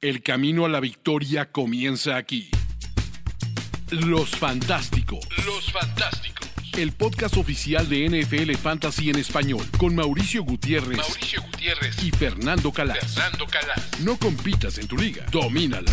El camino a la victoria comienza aquí. Los Fantásticos. Los Fantásticos. El podcast oficial de NFL Fantasy en español con Mauricio Gutiérrez, Mauricio Gutiérrez y Fernando Calas. Fernando Calas. No compitas en tu liga, domínala.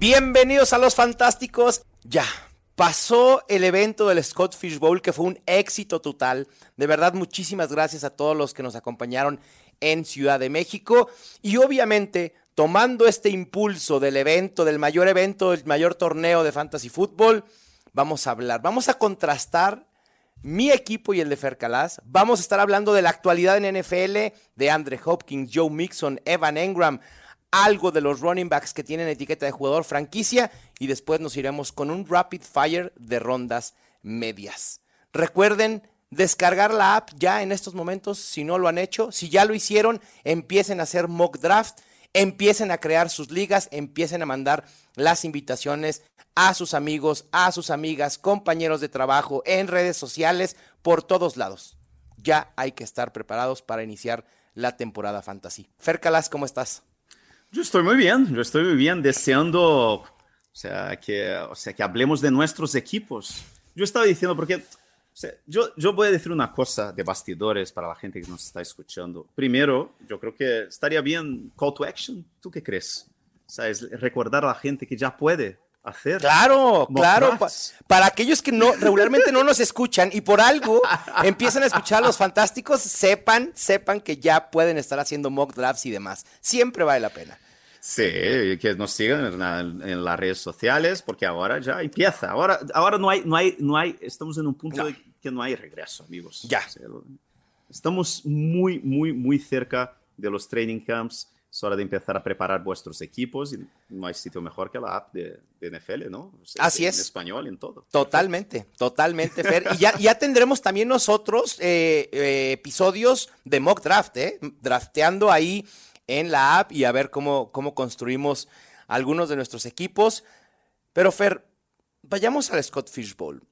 Bienvenidos a Los Fantásticos. Ya, pasó el evento del Scott Fish Bowl que fue un éxito total. De verdad, muchísimas gracias a todos los que nos acompañaron en Ciudad de México. Y obviamente tomando este impulso del evento, del mayor evento, del mayor torneo de fantasy fútbol, vamos a hablar, vamos a contrastar mi equipo y el de Fer Calas. Vamos a estar hablando de la actualidad en NFL, de Andre Hopkins, Joe Mixon, Evan Engram, algo de los running backs que tienen etiqueta de jugador franquicia y después nos iremos con un rapid fire de rondas medias. Recuerden descargar la app ya en estos momentos si no lo han hecho. Si ya lo hicieron, empiecen a hacer mock draft empiecen a crear sus ligas, empiecen a mandar las invitaciones a sus amigos, a sus amigas, compañeros de trabajo, en redes sociales, por todos lados. Ya hay que estar preparados para iniciar la temporada fantasy. Fer Calas, ¿cómo estás? Yo estoy muy bien, yo estoy muy bien, deseando o sea, que, o sea, que hablemos de nuestros equipos. Yo estaba diciendo, porque yo, yo voy a decir una cosa de bastidores para la gente que nos está escuchando. Primero, yo creo que estaría bien call to action. ¿Tú qué crees? ¿Sabes? Recordar a la gente que ya puede hacer. Claro, claro. para aquellos que no regularmente no nos escuchan y por algo empiezan a escuchar a los fantásticos, sepan, sepan que ya pueden estar haciendo mock drafts y demás. Siempre vale la pena. Sí, que nos sigan en, las redes sociales, porque ahora ya empieza. Ahora, ahora no hay, no hay, no hay, estamos en un punto de que no hay regreso, amigos. Ya. estamos muy, muy, muy cerca de los training camps. Es hora de empezar a preparar vuestros equipos y no hay sitio mejor que la app de, NFL, ¿no? Así es. En español, en todo. Totalmente, totalmente, Fer. Y ya, ya tendremos también nosotros eh, eh, episodios de mock draft, ¿eh? Drafteando ahí en la app y a ver cómo, cómo construimos algunos de nuestros equipos. Pero Fer, vayamos al Scott Fish Bowl.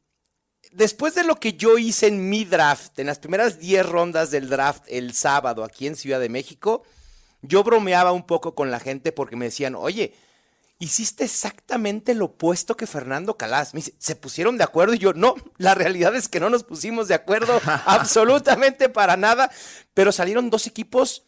Después de lo que yo hice en mi draft, en las primeras 10 rondas del draft el sábado aquí en Ciudad de México, yo bromeaba un poco con la gente porque me decían, oye, hiciste exactamente lo opuesto que Fernando Calas. Me dice, ¿se pusieron de acuerdo? Y yo, no, la realidad es que no nos pusimos de acuerdo absolutamente para nada, pero salieron dos equipos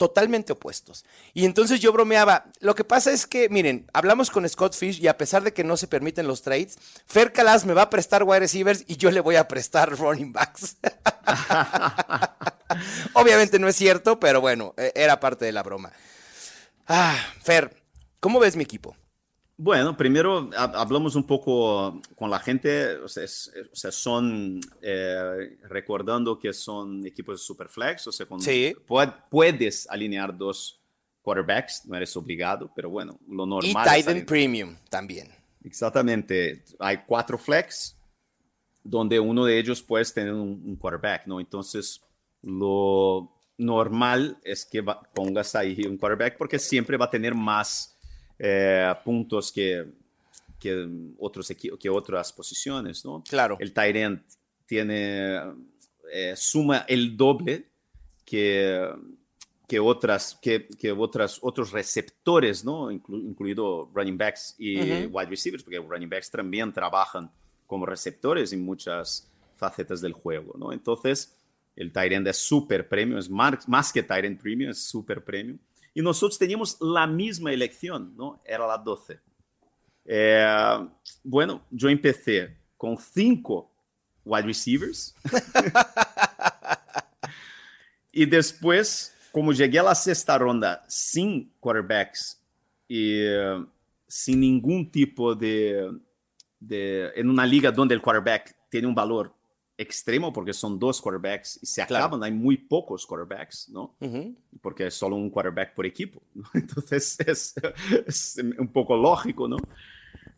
totalmente opuestos. Y entonces yo bromeaba, lo que pasa es que, miren, hablamos con Scott Fish y a pesar de que no se permiten los trades, Fer Calas me va a prestar wide receivers y yo le voy a prestar running backs. Obviamente no es cierto, pero bueno, e-, era parte de la broma. Ah, Fer, ¿cómo ves mi equipo? Bueno, primero hablamos un poco con la gente, o sea, son eh, recordando que son equipos de Superflex, o sea, sí. puedes alinear dos quarterbacks, no eres obligado, pero bueno, lo normal. Y Titan Premium también. Exactamente, hay cuatro flex, donde uno de ellos puedes tener un, quarterback, ¿no? Entonces, lo normal es que pongas ahí un quarterback porque siempre va a tener más eh, puntos que, que, otros que otras posiciones, ¿no? Claro. El Tyrant tiene, eh, suma el doble que, que, otras, que, que otras, otros receptores, ¿no? incluido running backs y wide receivers, porque running backs también trabajan como receptores en muchas facetas del juego, ¿no? Entonces, el Tyrant es super premium, es más, más que Tyrant Premium, es super premium. Y nosotros teníamos la misma elección, ¿no? Era la 12. Eh, bueno, yo empecé con cinco wide receivers. y después, como llegué a la sexta ronda sin quarterbacks y uh, sin ningún tipo de, de, en una liga donde el quarterback tiene un valor extremo porque son dos quarterbacks y se acaban, hay muy pocos quarterbacks, ¿no? Porque es solo un quarterback por equipo, ¿no? Entonces es, es, un poco lógico, ¿no?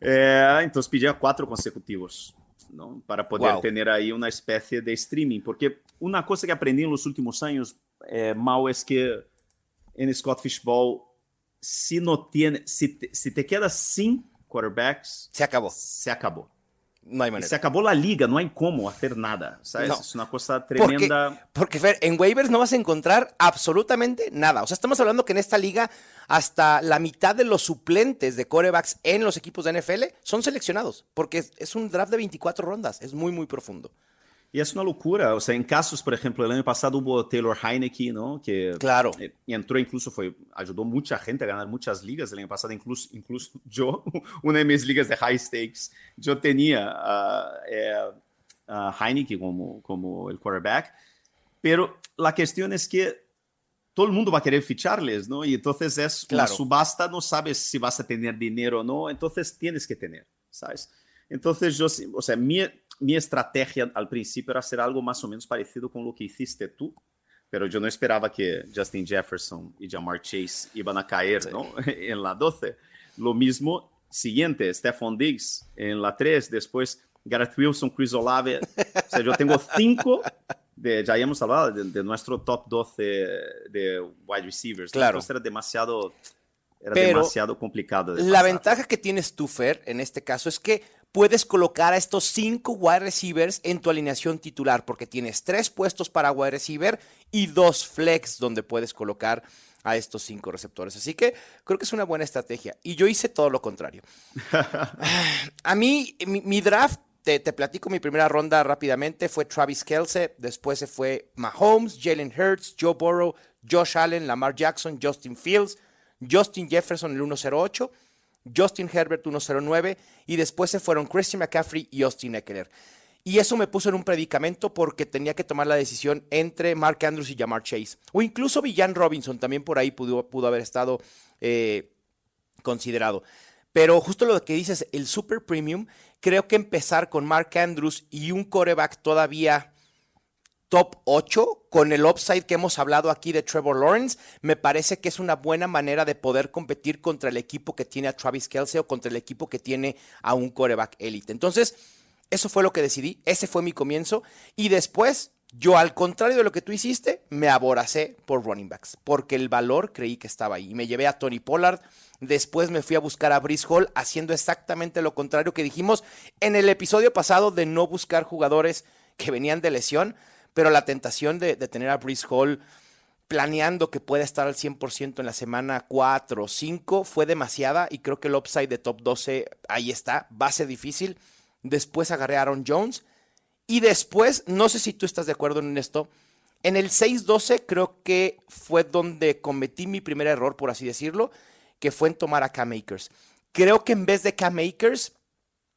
Eh, entonces a cuatro consecutivos, ¿no? Para poder wow. tener ahí una especie de streaming, porque una cosa que aprendí en los últimos años, eh, Mal, es que en Scott Fishball, si no tiene, si te, si te quedas sin quarterbacks, se acabó. Se acabó. No hay manera. Se acabó la liga, no hay cómo hacer nada, ¿sabes? Es una cosa tremenda. Porque, Fer, en waivers no vas a encontrar absolutamente nada. O sea, estamos hablando que en esta liga hasta la mitad de los suplentes de corebacks en los equipos de NFL son seleccionados, porque es un draft de 24 rondas, es muy, muy profundo. Y es una locura, o sea, en casos, por ejemplo, el año pasado hubo Taylor Heineke, ¿no? Que claro. Eh, entró incluso, fue, ayudó mucha gente a ganar muchas ligas el año pasado, incluso, incluso yo, una de mis ligas de high stakes, yo tenía a, Heineke como, como el quarterback, pero la cuestión es que todo el mundo va a querer ficharles, ¿no? Y entonces es una subasta, no sabes si vas a tener dinero o no, entonces tienes que tener, ¿sabes? Entonces yo, o sea, mi, mi estrategia al principio era hacer algo más o menos parecido con lo que hiciste tú, pero yo no esperaba que Justin Jefferson y Jamar Chase iban a caer ¿no? en la 12. Lo mismo, siguiente, Stephon Diggs en la 3, después Gareth Wilson, Chris Olave. O sea, yo tengo cinco, de, ya hemos hablado de, nuestro top 12 de wide receivers. Claro. Entonces era demasiado, era demasiado complicado. la ventaja que tienes tú, Fer, en este caso, es que puedes colocar a estos cinco wide receivers en tu alineación titular, porque tienes tres puestos para wide receiver y dos flex donde puedes colocar a estos cinco receptores. Así que creo que es una buena estrategia. Y yo hice todo lo contrario. a mí, mi, draft, te, te, platico mi primera ronda rápidamente, fue Travis Kelce, después se fue Mahomes, Jalen Hurts, Joe Burrow, Josh Allen, Lamar Jackson, Justin Fields, Justin Jefferson el 108 Justin Herbert 109 y después se fueron Christian McCaffrey y Austin Eckler. Y eso me puso en un predicamento porque tenía que tomar la decisión entre Mark Andrews y Jamar Chase. O incluso Villan Robinson también por ahí pudo, pudo haber estado eh, considerado. Pero justo lo que dices, el Super Premium, creo que empezar con Mark Andrews y un coreback todavía top 8 con el upside que hemos hablado aquí de Trevor Lawrence, me parece que es una buena manera de poder competir contra el equipo que tiene a Travis Kelsey o contra el equipo que tiene a un coreback elite. Entonces, eso fue lo que decidí, ese fue mi comienzo y después yo, al contrario de lo que tú hiciste, me aboracé por running backs, porque el valor creí que estaba ahí. Me llevé a Tony Pollard, después me fui a buscar a Brice Hall, haciendo exactamente lo contrario que dijimos en el episodio pasado de no buscar jugadores que venían de lesión pero la tentación de, tener a Brice Hall planeando que pueda estar al 100% en la semana 4 o 5 fue demasiada y creo que el upside de top 12 ahí está, ser difícil. Después agarré a Aaron Jones y después, no sé si tú estás de acuerdo en esto, en el 6-12 creo que fue donde cometí mi primer error, por así decirlo, que fue en tomar a Cam Akers. Creo que en vez de Cam Akers,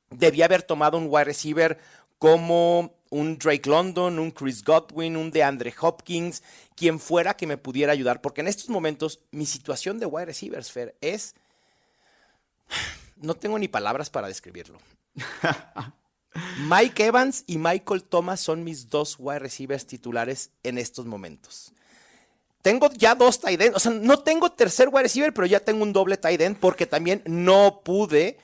debía haber tomado un wide receiver como un Drake London, un Chris Godwin, un DeAndre Hopkins, quien fuera que me pudiera ayudar, porque en estos momentos mi situación de wide receivers, Fer, es... No tengo ni palabras para describirlo. Mike Evans y Michael Thomas son mis dos wide receivers titulares en estos momentos. Tengo ya dos tight ends, o sea, no tengo tercer wide receiver, pero ya tengo un doble tight end porque también no pude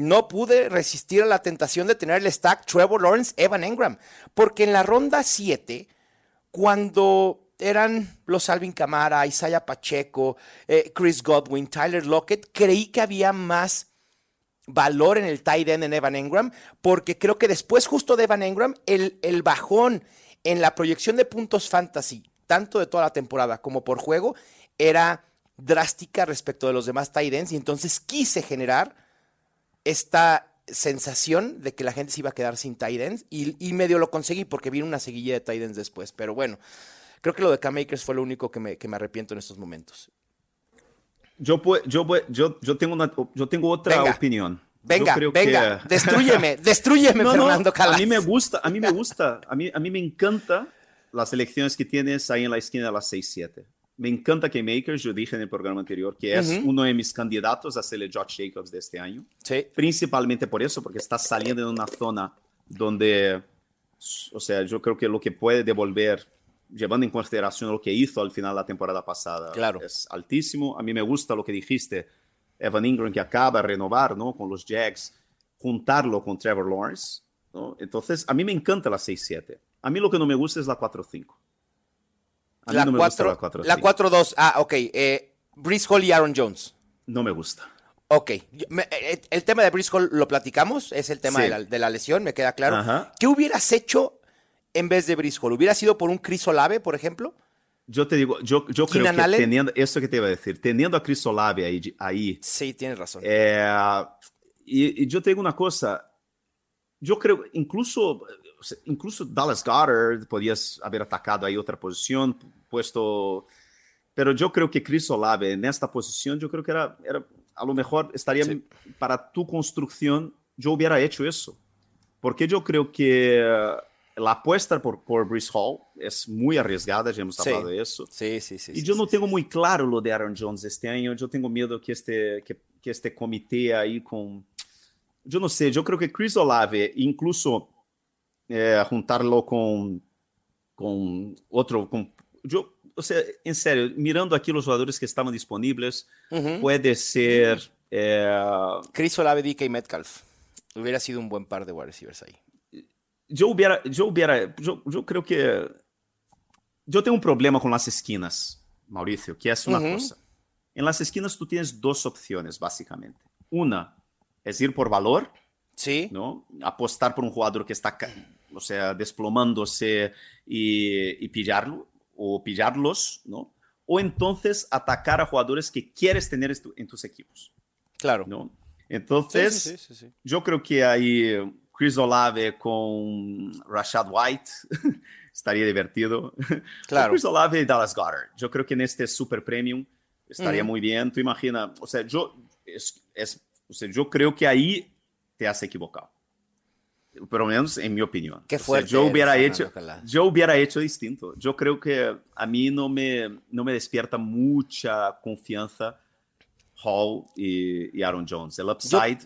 no pude resistir a la tentación de tener el stack Trevor Lawrence, Evan Engram, porque en la ronda 7, cuando eran los Alvin Camara, Isaiah Pacheco, eh, Chris Godwin, Tyler Lockett, creí que había más valor en el tight end en Evan Engram, porque creo que después justo de Evan Engram, el, el bajón en la proyección de puntos fantasy, tanto de toda la temporada como por juego, era drástica respecto de los demás tight ends, y entonces quise generar esta sensación de que la gente se iba a quedar sin tight y, medio lo conseguí porque vino una seguilla de tight después. Pero bueno, creo que lo de Cam Akers fue lo único que me, que me arrepiento en estos momentos. Yo, yo, yo, yo, tengo, una, yo tengo otra opinión. Venga, venga, destruyeme, destruyeme, Fernando Calas. A mí me gusta, a mí me gusta, a mí, a mí me encanta las elecciones que tienes ahí en la esquina de las 6-7 me encanta que Makers, yo dije en el programa anterior, que es uno de mis candidatos a ser el Josh Jacobs de este año. Sí. Principalmente por eso, porque está saliendo de una zona donde, o sea, yo creo que lo que puede devolver, llevando en consideración lo que hizo al final de la temporada pasada, claro. es altísimo. A mí me gusta lo que dijiste, Evan Ingram que acaba de renovar, ¿no? Con los Jags, juntarlo con Trevor Lawrence, ¿no? Entonces, a mí me encanta la 6-7. A mí lo que no me gusta es la 4-5 la, 4, la 4-2. Ah, ok. Eh, Hall y Aaron Jones. No me gusta. Ok, eh, el tema de Briscoe lo platicamos, es el tema de, la, lesión, me queda claro. ¿Qué hubieras hecho en vez de Briscoe? ¿Hubiera sido por un Chris Olave, por ejemplo? Yo te digo, yo, yo creo que teniendo, eso que te iba a decir, teniendo a Chris Olave ahí. ahí sí, tienes razón. Eh, y, yo te digo una cosa, yo creo, incluso, incluso Dallas Goddard podías haber atacado ahí otra posición, puesto, pero yo creo que Chris Olave en esta posición, yo creo que era, era a lo mejor estaría para tu construcción, yo hubiera hecho eso, porque yo creo que la apuesta por, por Brice Hall es muy arriesgada, ya hemos hablado de eso. Sí, sí, sí. Y yo no tengo muy claro lo de Aaron Jones este año. Yo tengo miedo que este, que, que este comité ahí con... Yo no sé, yo creo que Chris Olave, incluso eh, juntarlo con, con otro... Con, yo, o sea, en serio, mirando aquí los jugadores que estaban disponibles, puede ser... Eh, Chris Olave, DK Metcalf. Hubiera sido un buen par de wide receivers ahí yo hubiera, yo hubiera, yo creo que yo tengo un problema con las esquinas, Mauricio, que es una cosa. En las esquinas tú tienes dos opciones, básicamente. Una es ir por valor, sí. ¿no? Apostar por un jugador que está, o sea, desplomándose y, y pillarlo, o pillarlos, ¿no? O entonces atacar a jugadores que quieres tener en tus equipos. Claro. ¿no? Entonces, sí, yo creo que hay Chris Olave con Rashad White estaría divertido. Claro. Chris Olave y Dallas Goddard. Yo creo que en este super premium estaría muy bien. Tú imagina, o sea, yo, es, es, o sea, yo creo que ahí te has equivocado. Por lo menos en mi opinión. Qué fuerte. yo hubiera hecho, yo hubiera hecho distinto. Yo creo que a mí no me, no me despierta mucha confianza Hall y, Aaron Jones. El upside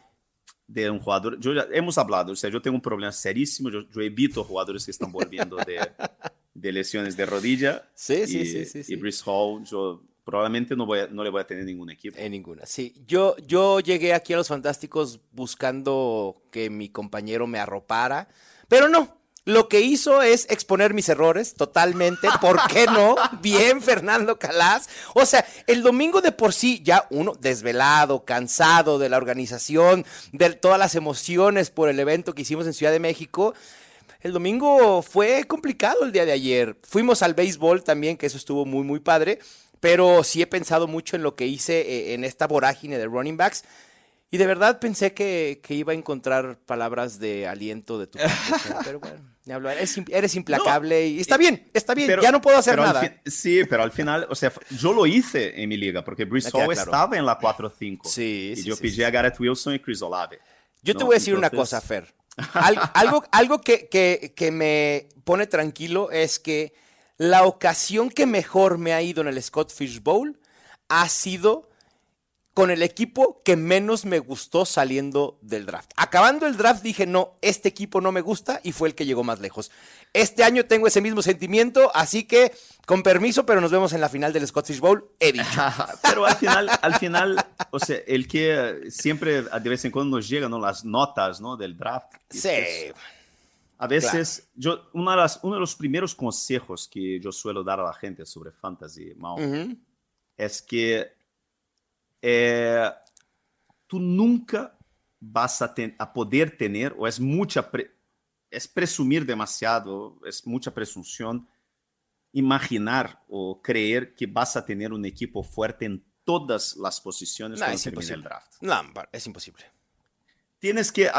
de un jugador. Yo ya, hemos hablado, o sea, yo tengo un problema serísimo. Yo, yo evito jugadores que están volviendo de, de, lesiones de rodilla. Sí, y, sí, sí, sí, Y Brice Hall, yo probablemente no, voy a, no le voy a tener ningún equipo. En ninguna, sí. Yo, yo llegué aquí a los Fantásticos buscando que mi compañero me arropara, pero no. Lo que hizo es exponer mis errores totalmente. ¿Por qué no? Bien, Fernando Calas. O sea, el domingo de por sí, ya uno desvelado, cansado de la organización, de todas las emociones por el evento que hicimos en Ciudad de México. El domingo fue complicado el día de ayer. Fuimos al béisbol también, que eso estuvo muy, muy padre. Pero sí he pensado mucho en lo que hice eh, en esta vorágine de running backs. Y de verdad pensé que, iba a encontrar palabras de aliento de tu parte, pero bueno, eres, eres implacable y está bien, está bien, ya no puedo hacer nada. sí, pero al final, o sea, yo lo hice en mi liga porque Brice Hall estaba en la 4-5 sí, y sí, yo pillé a Garrett Wilson y Chris Olave. Yo te voy a decir una cosa, Fer. algo algo que, que, que me pone tranquilo es que la ocasión que mejor me ha ido en el Scott Fish Bowl ha sido con el equipo que menos me gustó saliendo del draft. Acabando el draft dije, no, este equipo no me gusta y fue el que llegó más lejos. Este año tengo ese mismo sentimiento, así que con permiso, pero nos vemos en la final del Scottish Bowl, he dicho. pero al final, al final, o sea, el que siempre de vez en cuando nos llegan las notas ¿no? del draft. Sí. A veces, yo, una de las, uno de los primeros consejos que yo suelo dar a la gente sobre fantasy, es que eh, tú nunca vas a, a, poder tener, o es mucha, es presumir demasiado, es mucha presunción, imaginar o creer que vas a tener un equipo fuerte en todas las posiciones no, cuando el draft. No, es imposible. Tienes que,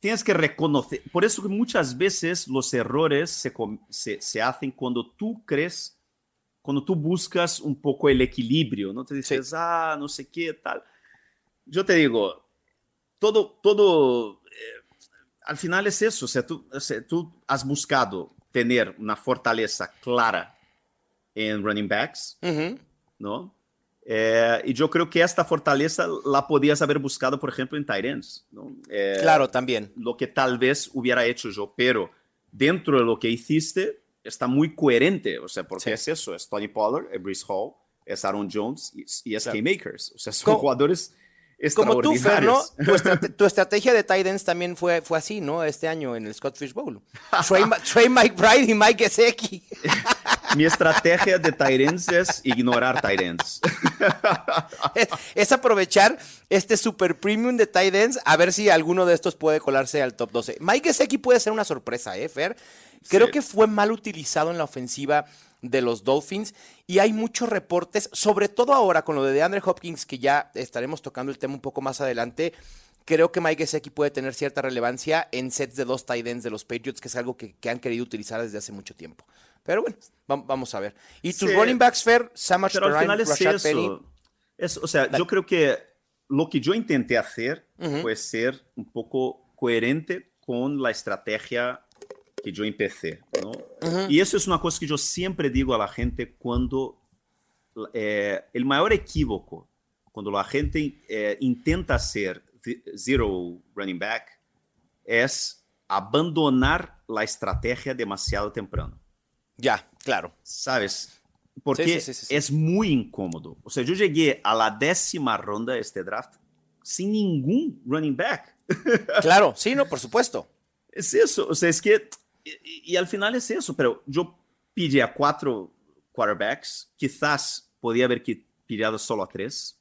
tienes que reconocer, por eso que muchas veces los errores se, se, se hacen cuando tú crees cuando tú buscas un poco el equilibrio, ¿no? Te dices, ah, no sé qué, tal. Yo te digo, todo, todo, eh, al final es eso, o sea, tú, tú has buscado tener una fortaleza clara en running backs, ¿no? Eh, y yo creo que esta fortaleza la podías haber buscado, por ejemplo, en Tyrants. ¿no? Eh, claro, también. Lo que tal vez hubiera hecho yo, pero dentro de lo que hiciste, está muy coherente, o sea, porque es eso, es Tony Pollard, es Brice Hall, es Aaron Jones y, es K-Makers, o sea, son jugadores como tú, Fer, ¿no? Tu, estrategia de tight ends también fue, fue así, ¿no? Este año en el Scott Fish Bowl. Trey, Mike Bride y Mike Gesecki. Mi estrategia de Tyrants es ignorar Tyrants. es, es, aprovechar este super premium de Tyrants a ver si alguno de estos puede colarse al top 12. Mike Gesicki puede ser una sorpresa, ¿eh, Fer? Creo sí. que fue mal utilizado en la ofensiva de los Dolphins y hay muchos reportes, sobre todo ahora con lo de DeAndre Hopkins, que ya estaremos tocando el tema un poco más adelante. Creo que Mike Gesicki puede tener cierta relevancia en sets de dos tight ends de los Patriots, que es algo que, que han querido utilizar desde hace mucho tiempo. Pero bueno, vamos a ver. Y tus sí, running backs, Fer, Samach Pero al final es Rashad eso. Penny. Es, o sea, yo creo que lo que yo intenté hacer uh -huh. fue ser un poco coherente con la estrategia que yo empecé, ¿no? Uh -huh. Y eso es una cosa que yo siempre digo a la gente cuando eh, el mayor equívoco, cuando la gente eh, intenta hacer zero running back, es abandonar la estrategia demasiado temprano. Ya, claro. ¿Sabes? Porque sí, sí, sí, es muy incómodo. O sea, yo llegué a la décima ronda de este draft sin ningún running back. Claro, sí, no, por supuesto. Es eso, o sea, es que, y, y al final es eso, pero yo pillé a cuatro quarterbacks, quizás podía haber pillado solo a tres,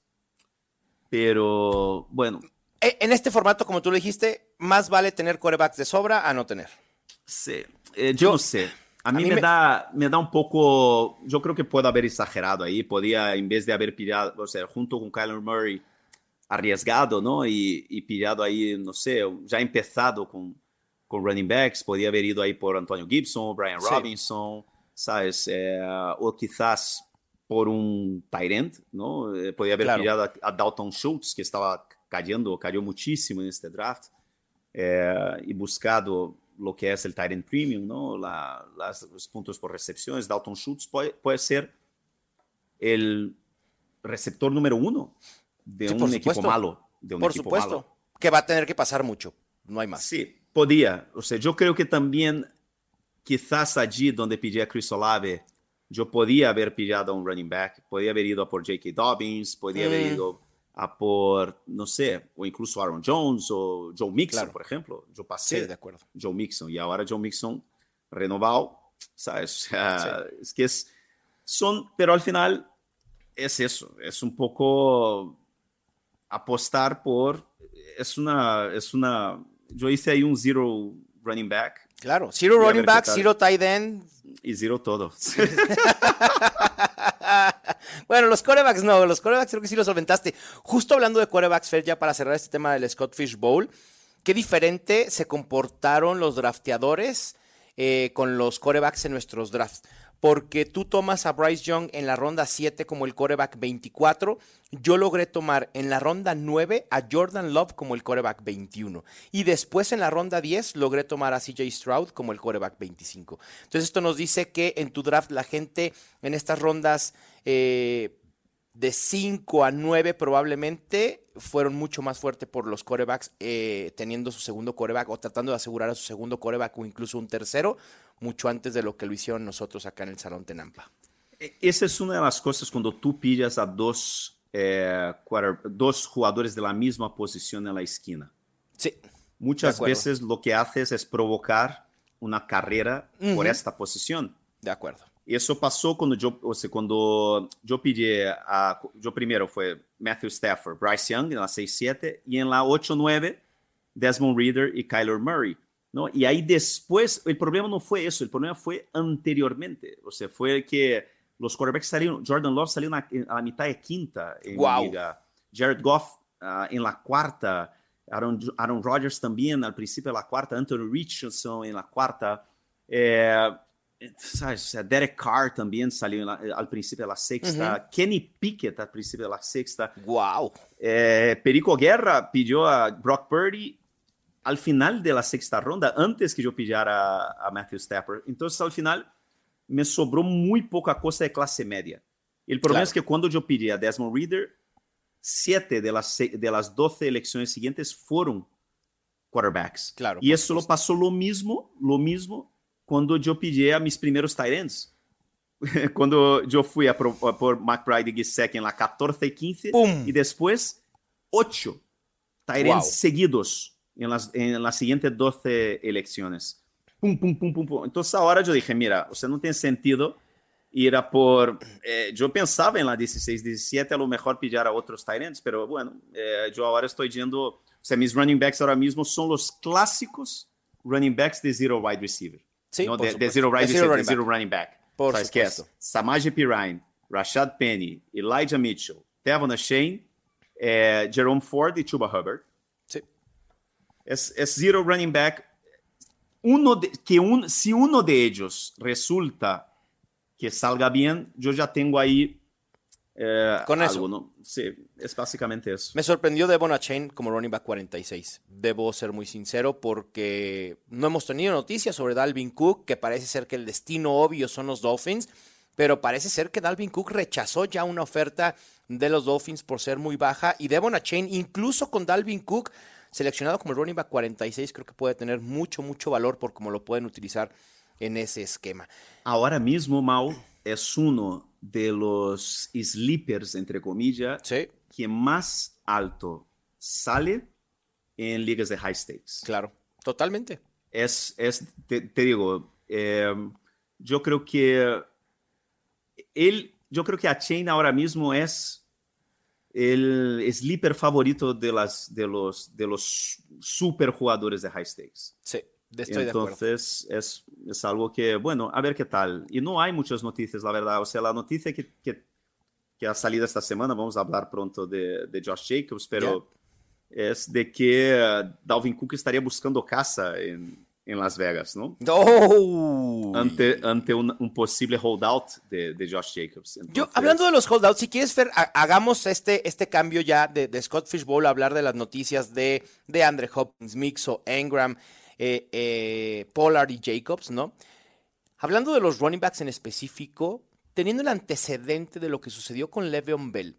pero bueno. E, En este formato, como tú lo dijiste, más vale tener quarterbacks de sobra a no tener. Sí, eh, yo, yo no sé. A mí, a mí me, me, Da, me da un poco, yo creo que puedo haber exagerado ahí, podía, en vez de haber pillado, o sea, junto con Kyler Murray, arriesgado, ¿no? Y, y pillado ahí, no sé, ya empezado con, con running backs, podía haber ido ahí por Antonio Gibson, Brian Robinson, sí. ¿sabes? Eh, o quizás por un Tyrant, ¿no? Eh, podía haber claro. pillado a, a, Dalton Schultz, que estaba cayendo, cayó muchísimo en este draft, eh, y buscado lo que es el Tyrant Premium, ¿no? La, las, los puntos por recepciones. Dalton Schultz puede, puede ser el receptor número uno de sí, un equipo malo. De un por equipo supuesto, malo. que va a tener que pasar mucho, no hay más. Sí, podía. O sea, yo creo que también, quizás allí donde pillé a Chris Olave, yo podía haber pillado a un running back, podía haber ido a por J.K. Dobbins, podía mm. haber ido a por, no sé, o incluso Aaron Jones o Joe Mixon, claro. por ejemplo. Yo pasé sí, de acuerdo. Joe Mixon y ahora Joe Mixon renovado, ¿sabes? O sea, sí. Es que es, son, pero al final es eso, es un poco apostar por, es una, es una, yo hice ahí un zero running back. Claro, zero running back, zero tight end. Y zero todo. bueno, los corebacks no, los corebacks creo que sí los solventaste. Justo hablando de corebacks, Fer, ya para cerrar este tema del Scott Fish Bowl, qué diferente se comportaron los drafteadores eh, con los corebacks en nuestros drafts porque tú tomas a Bryce Young en la ronda 7 como el coreback 24, yo logré tomar en la ronda 9 a Jordan Love como el coreback 21 y después en la ronda 10 logré tomar a CJ Stroud como el coreback 25. Entonces esto nos dice que en tu draft la gente en estas rondas eh, de 5 a 9 probablemente fueron mucho más fuertes por los corebacks eh, teniendo su segundo coreback o tratando de asegurar a su segundo coreback o incluso un tercero mucho antes de lo que lo hicieron nosotros acá en el Salón Tenampa. Esa es una de las cosas cuando tú pillas a dos, eh, dos jugadores de la misma posición en la esquina. Sí. Muchas veces lo que haces es provocar una carrera uh -huh. por esta posición. De acuerdo. Isso passou quando eu, ou seja, quando eu pedi a. Eu primeiro foi Matthew Stafford, Bryce Young na 6-7 e em lá 8-9 Desmond Reader e Kyler Murray. ¿No? Y ahí después, el problema no fue eso, el problema fue anteriormente. O sea, fue que los quarterbacks salieron, Jordan Love salió a la mitad de quinta en wow. liga, Jared Goff uh, en la cuarta, Aaron, Aaron Rodgers también al principio de la cuarta, Anthony Richardson en la cuarta. Eh, ¿sabes? O sea, Derek Carr también salió la, al principio de la sexta. Uh -huh. Kenny Pickett al principio de la sexta. ¡Wow! Eh, Perico Guerra pidió a Brock Purdy al final de la sexta ronda, antes que yo pillara a, a Matthew Stafford. Entonces, al final, me sobró muy poca cosa de clase media. El problema claro. es que cuando yo pedí a Desmond Reader, siete de las, de las 12 elecciones siguientes fueron quarterbacks. Claro, y eso lo pasó lo mismo, lo mismo quando eu pedi a mis primeiros tight quando eu fui a por, a por McBride e Gesicki na 14 e 15 ¡Pum! e depois 8 tight wow. seguidos em las, en las siguientes 12 eleições. Pum, pum, pum, pum, pum. Então, essa hora eu dije, mira, você não tem sentido ir a por. Eh, yo pensaba en la 16, 17, a lo mejor pillar a otros Tyrants, pero bueno, eh, yo ahora estoy yendo. O sea, mis running backs ahora mismo son los clásicos running backs de zero wide receiver. Sí, no de, de zero wide De zero receiver, de running zero back. running back. Por ¿Sabes qué es? supuesto. Samaje Pirine, Rashad Penny, Elijah Mitchell, Tevon Shane, eh, Jerome Ford y Chuba Hubbard. Es, es zero running back. Uno de, que un, si uno de ellos resulta que salga bien, yo ya tengo ahí eh, Con eso. algo, ¿no? Sí, es básicamente eso. Me sorprendió Devon Chain como running back 46. Debo ser muy sincero porque no hemos tenido noticias sobre Dalvin Cook, que parece ser que el destino obvio son los Dolphins, pero parece ser que Dalvin Cook rechazó ya una oferta de los Dolphins por ser muy baja y Devon Chain, incluso con Dalvin Cook seleccionado como el running back 46, creo que puede tener mucho, mucho valor por cómo lo pueden utilizar en ese esquema. Ahora mismo, Mau es uno de los sleepers, entre comillas, Sí, que más alto sale en ligas de high stakes. claro, totalmente. Es, es te, te digo, eh, yo creo que él, yo creo que a Chain ahora mismo es el sleeper favorito de, las, de, los, de los super jugadores de high stakes. Sí, estoy de acuerdo. Entonces es, es algo que, bueno, a ver qué tal. Y no hay muchas noticias, la verdad. O sea, la noticia que, que, que ha salido esta semana, vamos a hablar pronto de, de Josh Jacobs, pero es de que eh, Dalvin Cook estaría buscando casa en, en Las Vegas, ¿no? ¡Oh! Ante, ante un, un posible holdout de, de Josh Jacobs. Yo, hablando de los holdouts, si quieres, Fer, ha- hagamos este, este cambio ya de, de Scott Fishbowl, hablar de las noticias de, de Andre Hopkins, Mixo, Engram, eh, eh, Pollard y Jacobs, ¿no? Hablando de los running backs en específico, teniendo el antecedente de lo que sucedió con Le'Veon Bell,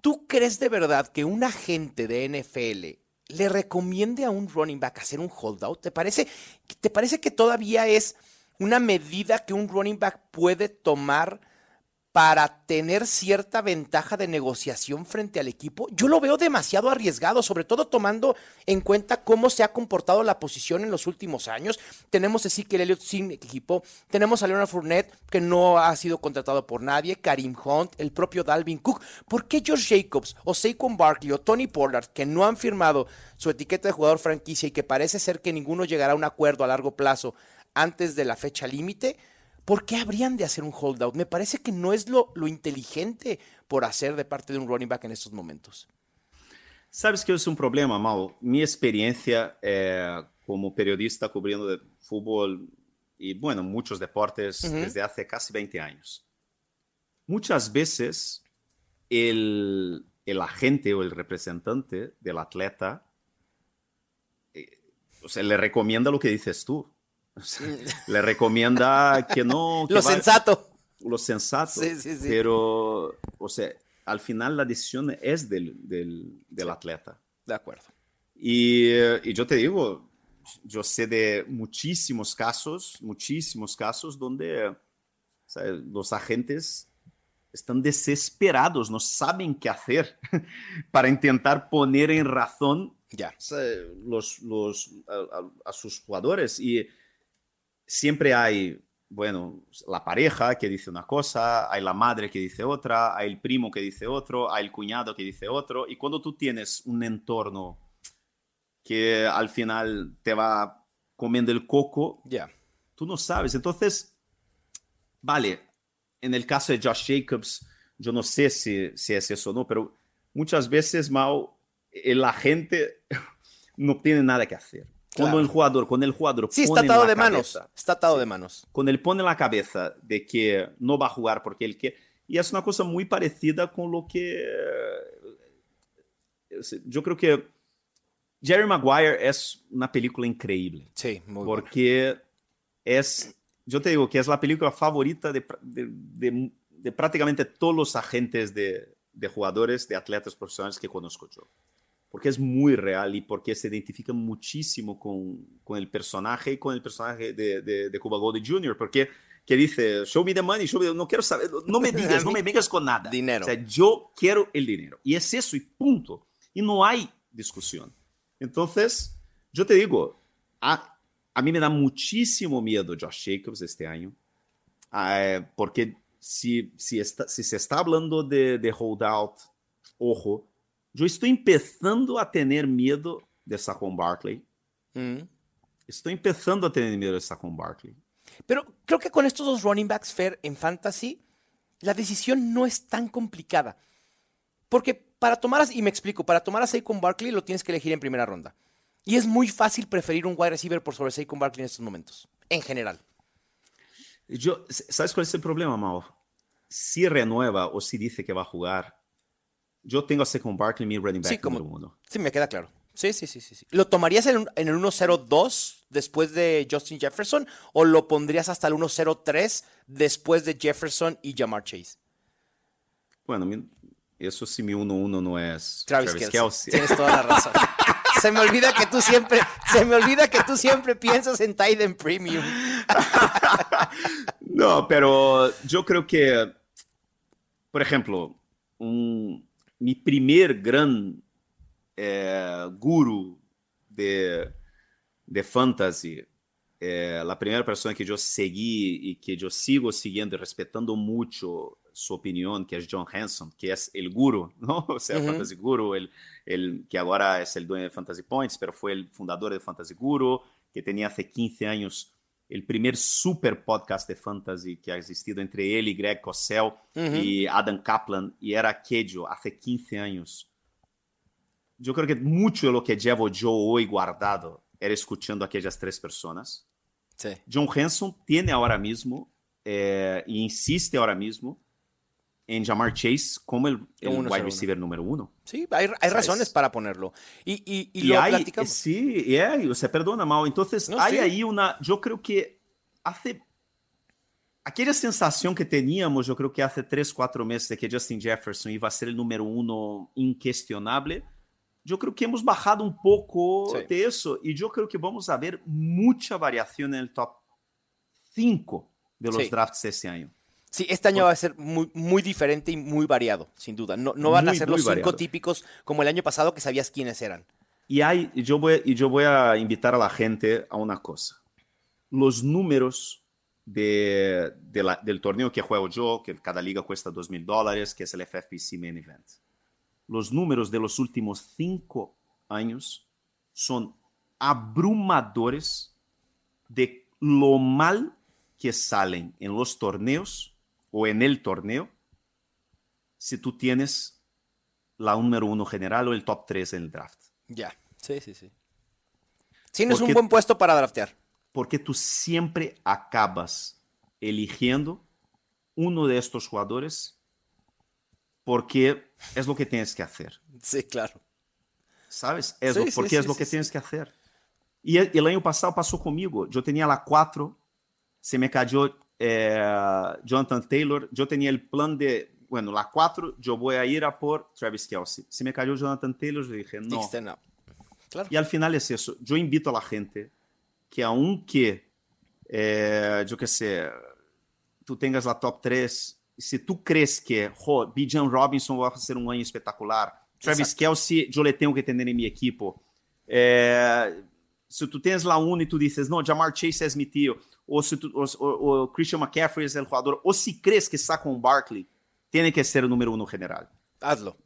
¿tú crees de verdad que un agente de NFL le recomiende a un running back hacer un holdout? ¿Te parece, ¿Te parece que todavía es una medida que un running back puede tomar para tener cierta ventaja de negociación frente al equipo? Yo lo veo demasiado arriesgado, sobre todo tomando en cuenta cómo se ha comportado la posición en los últimos años. Tenemos a Ezekiel Elliott sin equipo, tenemos a Leonard Fournette que no ha sido contratado por nadie, Karim Hunt, el propio Dalvin Cook. ¿Por qué Josh Jacobs o Saquon Barkley o Tony Pollard, que no han firmado su etiqueta de jugador franquicia y que parece ser que ninguno llegará a un acuerdo a largo plazo antes de la fecha límite? ¿Por qué habrían de hacer un holdout? Me parece que no es lo, lo inteligente por hacer de parte de un running back en estos momentos. Sabes que es un problema, Mau. Mi experiencia eh, como periodista cubriendo de fútbol y, bueno, muchos deportes desde hace casi 20 años. Muchas veces el, el agente o el representante del atleta eh, o sea, le recomienda lo que dices tú. O sea, le recomienda que no... que Lo va- sensato. lo sensato. Sí, sí, sí. Pero, o sea, al final la decisión es del, del, del atleta. De acuerdo. Y, eh, y yo te digo, yo sé de muchísimos casos, muchísimos casos donde sea, los agentes están desesperados, no saben qué hacer para intentar poner en razón Ya. los, los, a, a- a sus jugadores. Y siempre hay, bueno, la pareja que dice una cosa, hay la madre que dice otra, hay el primo que dice otro, hay el cuñado que dice otro. Y cuando tú tienes un entorno que al final te va comiendo el coco, Ya. tú no sabes. Entonces, vale, en el caso de Josh Jacobs, yo no sé si, si es eso o no, pero muchas veces, Mao, el agente no tiene nada que hacer. Cuando Claro. el jugador, con el jugador Sí, está atado de manos. Está atado de manos. cuando él pone la cabeza de que no va a jugar porque él quiere, y es una cosa muy parecida con lo que eh, yo creo que Jerry Maguire es una película increíble Sí, muy bueno. porque es, yo te digo que es la película favorita de, de- de- de prácticamente todos los agentes de, de jugadores, de atletas profesionales que conozco yo. Porque es muy real y porque se identifica muchísimo con, con el personaje y con el personaje de, de, de Cuba Gooding Jr. Porque que dice, show me the money, show me, no quiero saber, no me digas, no me digas con nada. Dinero. O sea, yo quiero el dinero. Y es eso y punto. Y no hay discusión. Entonces, yo te digo, a, a mí me da muchísimo miedo Josh Jacobs este año. Ah, porque si, si, está, si se está hablando de, de holdout, ojo, yo estoy empezando a tener miedo de Saquon Barkley. Mm. Estoy empezando a tener miedo de Saquon Barkley. Pero creo que con estos dos running backs fair en fantasy, la decisión no es tan complicada. Porque para tomar, y me explico, para tomar a Saquon Barkley lo tienes que elegir en primera ronda. Y es muy fácil preferir un wide receiver por sobre Saquon Barkley en estos momentos, en general. Yo, ¿Sabes cuál es el problema, Mao? Si renueva o si dice que va a jugar, yo tengo a Saquon Barkley mi running back sí, como, número uno. Sí, me queda claro. Sí, sí, sí, sí. ¿Lo tomarías en, en el 1-0-2 después de Justin Jefferson o lo pondrías hasta el 1-0-3 después de Jefferson y Jamar Chase? Bueno, eso sí mi 1-1 no es Travis, Travis Kelsey. Tienes toda la razón. se me olvida que tú siempre, se me olvida que tú siempre piensas en Titan Premium. no, pero yo creo que, por ejemplo, un, mi primer gran eh, guru de, de fantasy, eh, la primera persona que yo seguí y que yo sigo siguiendo y respetando mucho su opinión, que es John Hanson, que es el guru, ¿no? O sea, uh -huh. Fantasy Guru, el, el, que ahora es el dueño de Fantasy Points, pero fue el fundador de Fantasy Guru, que tenía hace 15 años el primer super podcast de fantasy que ha existido entre y Greg Cosell uh -huh. y Adam Kaplan, y era aquello hace 15 años. Yo creo que mucho de lo que llevo yo hoy guardado era escuchando a aquellas tres personas. Sí. John Hanson tiene ahora mismo, eh, e insiste ahora mismo, en Jamar Chase como el, el wide receiver número uno. Sí, hay, hay razones es? para ponerlo. Y, y, y, y lo hay, platicamos. Sí, yeah, se perdona, Mal. Entonces, no, hay sí. ahí una, yo creo que hace, aquella sensación que teníamos, yo creo que hace tres, cuatro meses de que Justin Jefferson iba a ser el número uno incuestionable, yo creo que hemos bajado un poco sí. de eso y yo creo que vamos a ver mucha variación en el top 5 de los sí. drafts este año. Sí, este año va a ser muy, muy diferente y muy variado, sin duda. No, no van muy, a ser los cinco variado. típicos como el año pasado que sabías quiénes eran. Y, hay, yo voy, y yo voy a invitar a la gente a una cosa. Los números de, de la, del torneo que juego yo, que cada liga cuesta dos mil dólares, que es el FFPC Main Event. Los números de los últimos cinco años son abrumadores de lo mal que salen en los torneos o en el torneo si tú tienes la número uno general o el top 3 en el draft. Ya, sí, sí, sí. Tienes porque, un buen puesto para draftear. Porque tú siempre acabas eligiendo uno de estos jugadores porque es lo que tienes que hacer. Sí, claro. ¿Sabes? Es sí, lo, porque sí, es sí, lo que tienes que hacer. Y el, el año pasado pasó conmigo. Yo tenía la 4, se me cayó eh, Jonathan Taylor, yo tenía el plan de, bueno, la 4, yo voy a ir a por Travis Kelsey. Se me cayó Jonathan Taylor, yo dije, no. no. Claro. Y al final es eso. Yo invito a la gente que aunque, eh, yo qué sé, tú tengas la top 3, si tú crees que, oh, Bijan Robinson va a hacer un año espectacular, Travis. Kelsey yo le tengo que tener en mi equipo. Eh, si tú tienes la 1 y tú dices, no, Jamar Chase es mi tío, o, Christian McCaffrey es el jugador, o si crees que está con Barkley, tiene que ser el número uno general. Hazlo.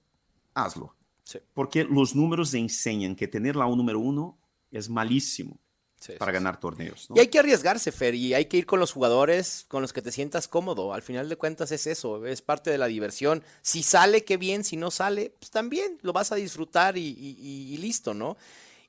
Hazlo. Sí. Porque los números enseñan que tener la número uno es malísimo sí, para sí, ganar torneos. ¿no? Y hay que arriesgarse, Fer, y hay que ir con los jugadores con los que te sientas cómodo. Al final de cuentas es eso, es parte de la diversión. Si sale, qué bien, si no sale, pues también lo vas a disfrutar y, y, y listo, ¿no?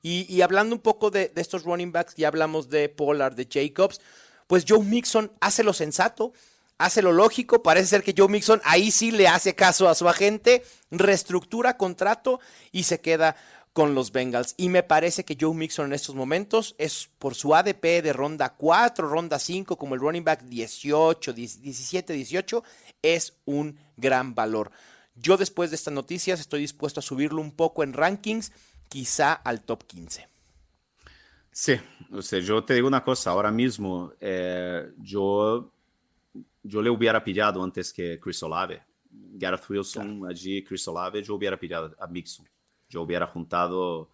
Y, y, hablando un poco de, de, estos running backs, ya hablamos de Pollard, de Jacobs pues Joe Mixon hace lo sensato, hace lo lógico, parece ser que Joe Mixon ahí sí le hace caso a su agente, reestructura contrato y se queda con los Bengals. Y me parece que Joe Mixon en estos momentos es por su ADP de ronda 4, ronda 5, como el running back 18, 17, 18, es un gran valor. Yo después de estas noticias estoy dispuesto a subirlo un poco en rankings, quizá al top 15. Sí, o sea, yo te digo una cosa, ahora mismo eh, yo, yo le hubiera pillado antes que Chris Olave. Gareth Wilson, claro. allí Chris Olave, yo hubiera pillado a Mixon. Yo hubiera juntado,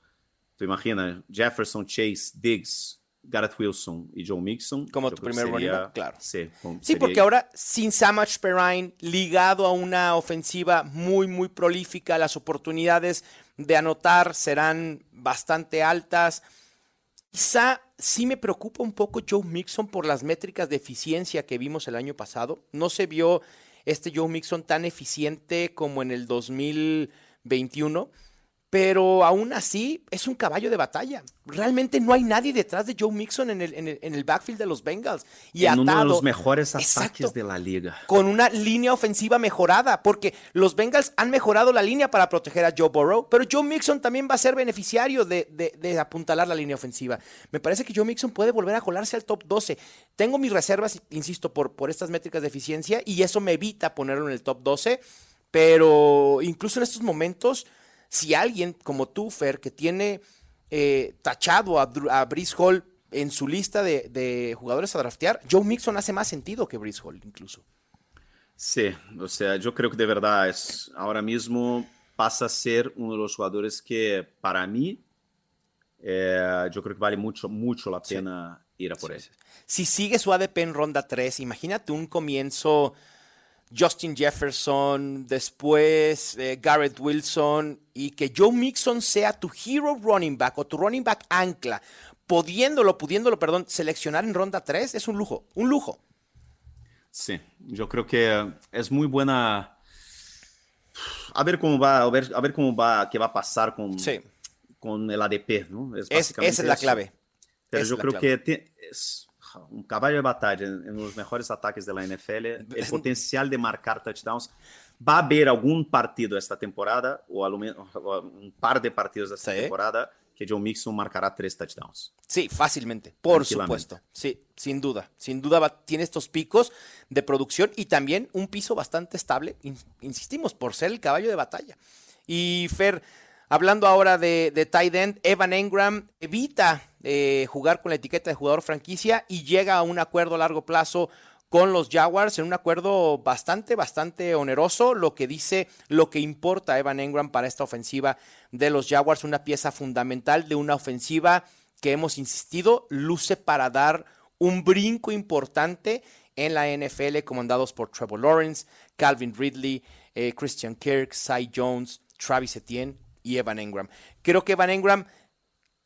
tú imaginas, Jefferson, Chase, Diggs, Garrett Wilson y Joe Mixon. Como tu primer running back, claro. Sí, sí porque ahora sin Samach Perrine ligado a una ofensiva muy, muy prolífica, las oportunidades de anotar serán bastante altas. Quizá sí me preocupa un poco Joe Mixon por las métricas de eficiencia que vimos el año pasado. No se vio este Joe Mixon tan eficiente como en el 2021 pero aún así es un caballo de batalla. Realmente no hay nadie detrás de Joe Mixon en el, en el, backfield de los Bengals. Y en uno de los mejores ataques de la liga. Con una línea ofensiva mejorada, porque los Bengals han mejorado la línea para proteger a Joe Burrow, pero Joe Mixon también va a ser beneficiario de, de apuntalar la línea ofensiva. Me parece que Joe Mixon puede volver a colarse al top 12. Tengo mis reservas, insisto, por, por estas métricas de eficiencia y eso me evita ponerlo en el top 12, pero incluso en estos momentos si alguien como tú, Fer, que tiene eh, tachado a, a Brice Hall en su lista de, jugadores a draftear, Joe Mixon hace más sentido que Brice Hall incluso. Sí, o sea, yo creo que de verdad es ahora mismo pasa a ser uno de los jugadores que para mí eh, yo creo que vale mucho, mucho la pena ir a por él. Si sigue su ADP en ronda 3, imagínate un comienzo Justin Jefferson, después eh, Garrett Wilson y que Joe Mixon sea tu hero running back o tu running back ancla, pudiéndolo, pudiéndolo, perdón, seleccionar en ronda 3 es un lujo, un lujo. Sí, yo creo que es muy buena. A ver cómo va, a ver, a ver cómo va, qué va a pasar con, con el ADP, ¿no? Es esa es la clave. Pero yo creo que es, un caballo de batalla en, los mejores ataques de la NFL, el potencial de marcar touchdowns. Va a haber algún partido esta temporada, o, al menos, un par de partidos esta temporada, que Joe Mixon marcará tres touchdowns. Sí, fácilmente, por supuesto. Sí, sin duda. Sin duda tiene estos picos de producción y también un piso bastante estable, insistimos, por ser el caballo de batalla. Y Fer, Hablando ahora de, de tight end, Evan Engram evita eh, jugar con la etiqueta de jugador franquicia y llega a un acuerdo a largo plazo con los Jaguars en un acuerdo bastante, bastante oneroso, lo que dice lo que importa Evan Engram para esta ofensiva de los Jaguars, una pieza fundamental de una ofensiva que hemos insistido, luce para dar un brinco importante en la NFL, comandados por Trevor Lawrence, Calvin Ridley, eh, Christian Kirk, Cy Jones, Travis Etienne y Evan Engram. Creo que Evan Engram,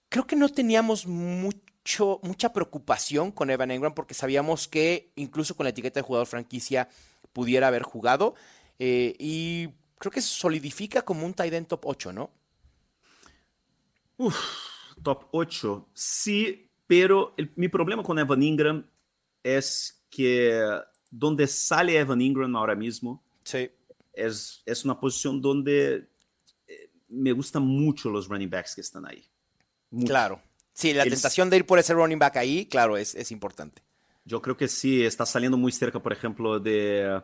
creo que no teníamos mucho, mucha preocupación con Evan Engram porque sabíamos que incluso con la etiqueta de jugador franquicia pudiera haber jugado. Eh, y creo que se solidifica como un tight end top 8, ¿no? Uf, top 8. Sí, pero mi problema con Evan Ingram es que donde sale Evan Ingram ahora mismo sí. es, es una posición donde me gustan mucho los running backs que están ahí. Claro. Sí, la tentación de ir por ese running back ahí, claro, es, es importante. Yo creo que sí, está saliendo muy cerca, por ejemplo, de,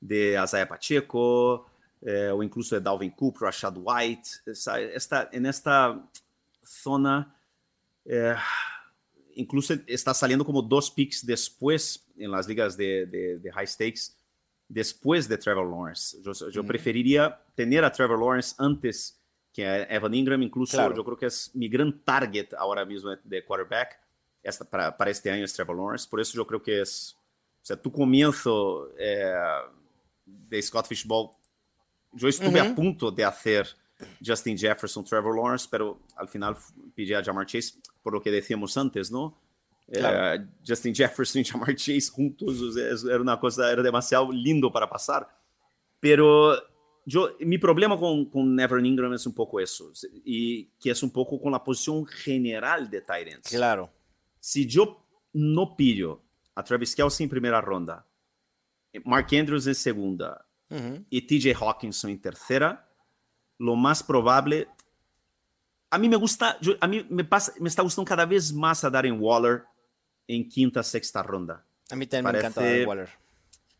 de Isaiah Pacheco, eh, o incluso de Dalvin Cook, Rashad White. Está, en esta zona, eh, incluso está saliendo como dos picks después en las ligas de, de, high stakes, después de Trevor Lawrence. Yo, yo mm. preferiría tener a Trevor Lawrence antes que é Evan Ingram, incluso claro. eu creo que é mi gran target agora mesmo de quarterback esta, para, para este ano é Trevor Lawrence, por isso eu creo que é, o sea, tu comienzo eh, de Scott Fishball, eu estuve uh -huh. a ponto de fazer Justin Jefferson, Trevor Lawrence, pero al final pedi a Jamar Chase por lo que decíamos antes, ¿no? Claro. Eh, Justin Jefferson e Jamar Chase juntos era uma coisa, era demasiado lindo para passar. Pero yo, mi problema con, con Evan Ingram es un poco eso, y que es un poco con la posición general de Tyrants. Claro. Si yo no pillo a Travis Kelsey en primera ronda, Mark Andrews en segunda uh -huh. y TJ Hawkinson en tercera, lo más probable. A mí me gusta, yo, a mí me, pasa, me está gustando cada vez más a Darren Waller en quinta, sexta ronda. A mí también Parece, me encanta Darren Waller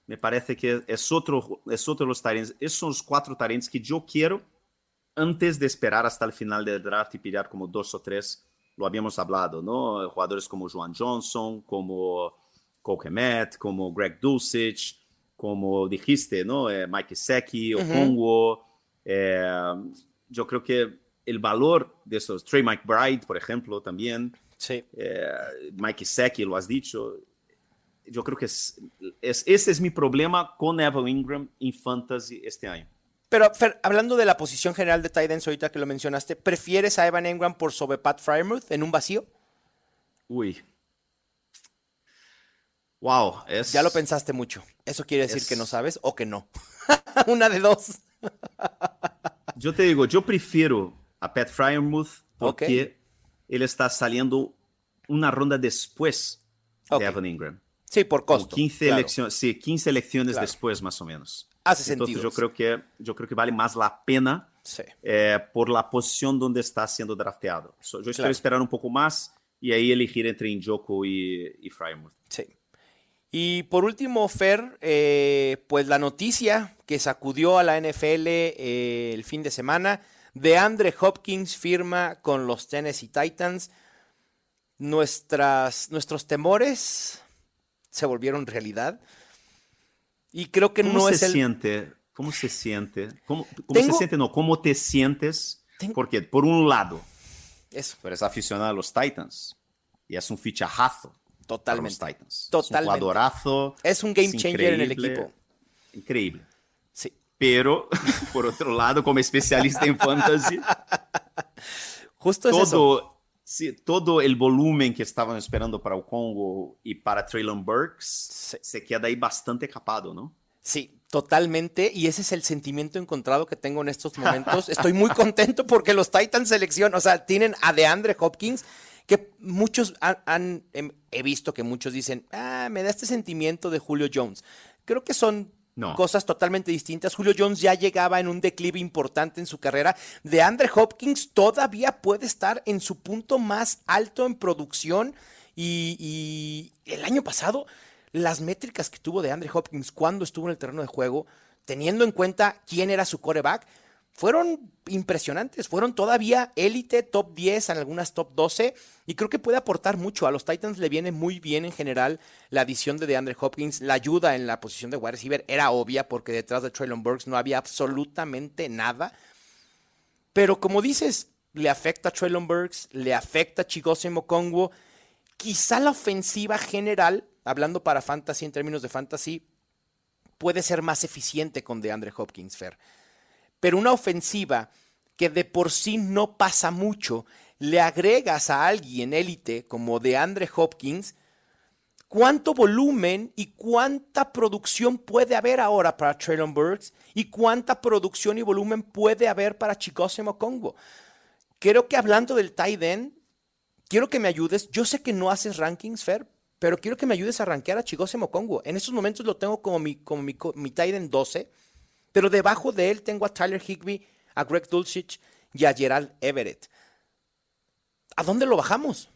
me parece que es otro, es otro de los talentos. Esos son los cuatro talentos que yo quiero antes de esperar hasta el final del draft y pillar como dos o tres. Lo habíamos hablado, ¿no? Jugadores como Juan Johnson, como Kokemet, como Greg Dulcich, como dijiste, ¿no? Eh, Mike Seki, Okongo. Uh -huh. eh, yo creo que el valor de esos, Trey McBride, por ejemplo, también. Sí. Eh, Mike Seki, lo has dicho. Yo creo que es, es, ese es mi problema con Evan Ingram en Fantasy este año. Pero, Fer, hablando de la posición general de Titans, ahorita que lo mencionaste, ¿prefieres a Evan Ingram por sobre Pat Frymouth en un vacío? Uy. Wow. Es, ya lo pensaste mucho. ¿Eso quiere decir es, que no sabes o que no? Una de dos. yo te digo, yo prefiero a Pat Frymouth porque okay. él está saliendo una ronda después okay. de Evan Ingram. Sí, por costo. Como 15, claro. elecciones, sí, 15 elecciones claro. después, más o menos. Hace Entonces, sentido. Yo creo, que, yo creo que vale más la pena sí. eh, por la posición donde está siendo drafteado. So, yo espero esperar un poco más y ahí elegir entre Njoku y, y Frymouth. Sí. Y por último, Fer, eh, pues la noticia que sacudió a la NFL eh, el fin de semana, de Andre Hopkins firma con los Tennessee Titans. Nuestras, nuestros temores se volvieron realidad. Y creo que ¿Cómo no se es el... siente? ¿Cómo se siente? ¿Cómo, cómo Tengo- se siente? No, ¿cómo te sientes? Tengo- Porque por un lado, Eso, tú eres aficionado a los Titans y es un fichajazo para totalmente. los Titans. Totalmente. Es un jugadorazo. Es un game changer en el equipo. Increíble. Sí. Pero, por otro lado, como especialista en fantasy, Justo es eso. Sí, todo el volumen que estaban esperando para el Congo y para Traylon Burks Sí. se queda ahí bastante capado, ¿no? Sí, totalmente. Y ese es el sentimiento encontrado que tengo en estos momentos. Estoy muy contento porque los Titans seleccionan, o sea, tienen a DeAndre Hopkins, que muchos han, han- em, he visto que muchos dicen, ah, me da este sentimiento de Julio Jones. Creo que son No. cosas totalmente distintas. Julio Jones ya llegaba en un declive importante en su carrera. DeAndre Hopkins todavía puede estar en su punto más alto en producción. Y, y el año pasado, las métricas que tuvo DeAndre Hopkins cuando estuvo en el terreno de juego, teniendo en cuenta quién era su coreback, fueron impresionantes. Fueron todavía élite, top 10, en algunas top 12. Y creo que puede aportar mucho. A los Titans le viene muy bien en general la adición de DeAndre Hopkins. La ayuda en la posición de wide receiver era obvia porque detrás de Traylon Burks no había absolutamente nada. Pero como dices, le afecta a Traylon Burks, le afecta a Chigose Mokongwo. Quizá la ofensiva general, hablando para fantasy en términos de fantasy, puede ser más eficiente con DeAndre Hopkins, Fer. Pero una ofensiva que de por sí no pasa mucho, le agregas a alguien élite como DeAndre Hopkins, ¿cuánto volumen y cuánta producción puede haber ahora para Traylon Burks? ¿Y cuánta producción y volumen puede haber para Chikose Mokongwo? Creo que hablando del tight end, quiero que me ayudes. Yo sé que no haces rankings, Fer, pero quiero que me ayudes a rankear a Chigose Mokongwo. En estos momentos lo tengo como mi, como mi, mi tight end 12, pero debajo de él tengo a Tyler Higby, a Greg Dulcich y a Gerald Everett. ¿A dónde lo bajamos?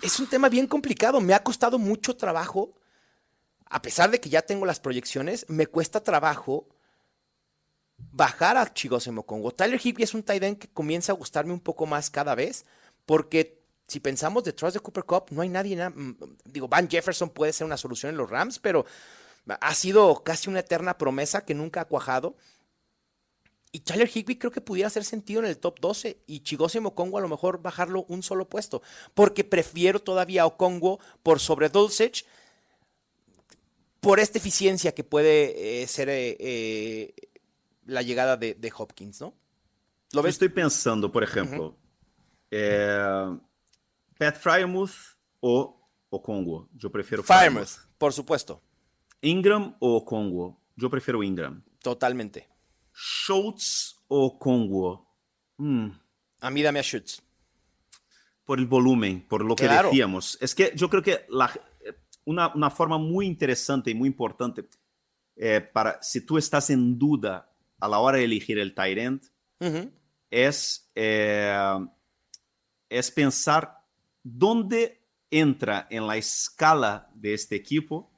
Es un tema bien complicado. Me ha costado mucho trabajo. A pesar de que ya tengo las proyecciones, me cuesta trabajo bajar a Chigose Mokongo. Tyler Higby es un tight end que comienza a gustarme un poco más cada vez, porque si pensamos detrás de Cooper Cup, no hay nadie, na- digo, Van Jefferson puede ser una solución en los Rams, pero ha sido casi una eterna promesa que nunca ha cuajado. Y Tyler Higby creo que pudiera hacer sentido en el top 12 y Chigose Mokongo a lo mejor bajarlo un solo puesto, porque prefiero todavía a Okongo por sobre Dulcich por esta eficiencia que puede eh, ser eh, eh, la llegada de, de Hopkins, ¿no? ¿Lo ves? estoy pensando, por ejemplo, Pat Frymouth o, o Congo. Yo prefiero Firemouth, por supuesto, Ingram o Congo. Yo prefiero Ingram. totalmente. Schultz o Congo. Mm, A mí dame a Schutz. por el volumen, por lo que Claro. decíamos. Es que yo creo que la- una, una forma muy interesante y muy importante eh, para si tú estás en duda a la hora de elegir el tight end Ujú, es, eh, es pensar dónde entra en la escala de este equipo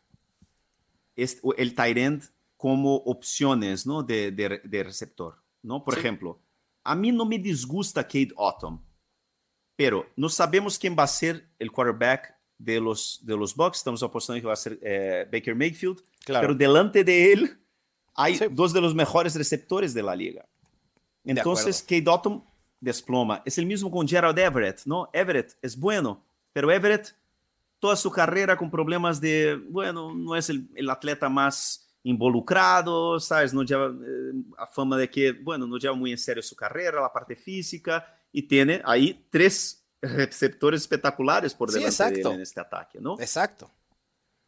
el tight end como opciones ¿no? de, de- de receptor. ¿no? Por Sí. ejemplo, a mí no me disgusta Kate Autumn, pero no sabemos quién va a ser el quarterback de los, de los Bucks. Estamos apostando que va a ser eh, Baker Mayfield, Claro. pero delante de él hay Sí. dos de los mejores receptores de la liga. Entonces, Kate Dalton desploma. Es el mismo con Gerald Everett, ¿no? Everett es bueno, pero Everett, toda su carrera con problemas de, bueno, no es el, el atleta más involucrado, ¿sabes? No lleva eh, a fama de que, bueno, no lleva muy en serio su carrera, la parte física, y tiene ahí tres receptores espectaculares por delante sí, de él en este ataque, ¿no? Exacto.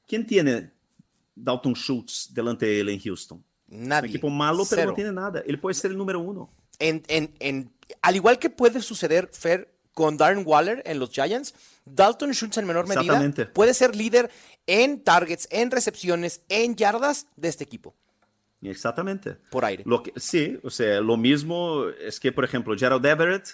¿Quién tiene Dalton Schultz delante de él en Houston? Nadie. Un equipo malo, pero Cero. no tiene nada. Él puede ser el número uno. En, en, en, al igual que puede suceder, Fer, con Darren Waller en los Giants, Dalton Schultz en menor medida puede ser líder en targets, en recepciones, en yardas de este equipo, Exactamente. por aire. Lo que, sí, o sea, lo mismo es que, por ejemplo, Gerald Everett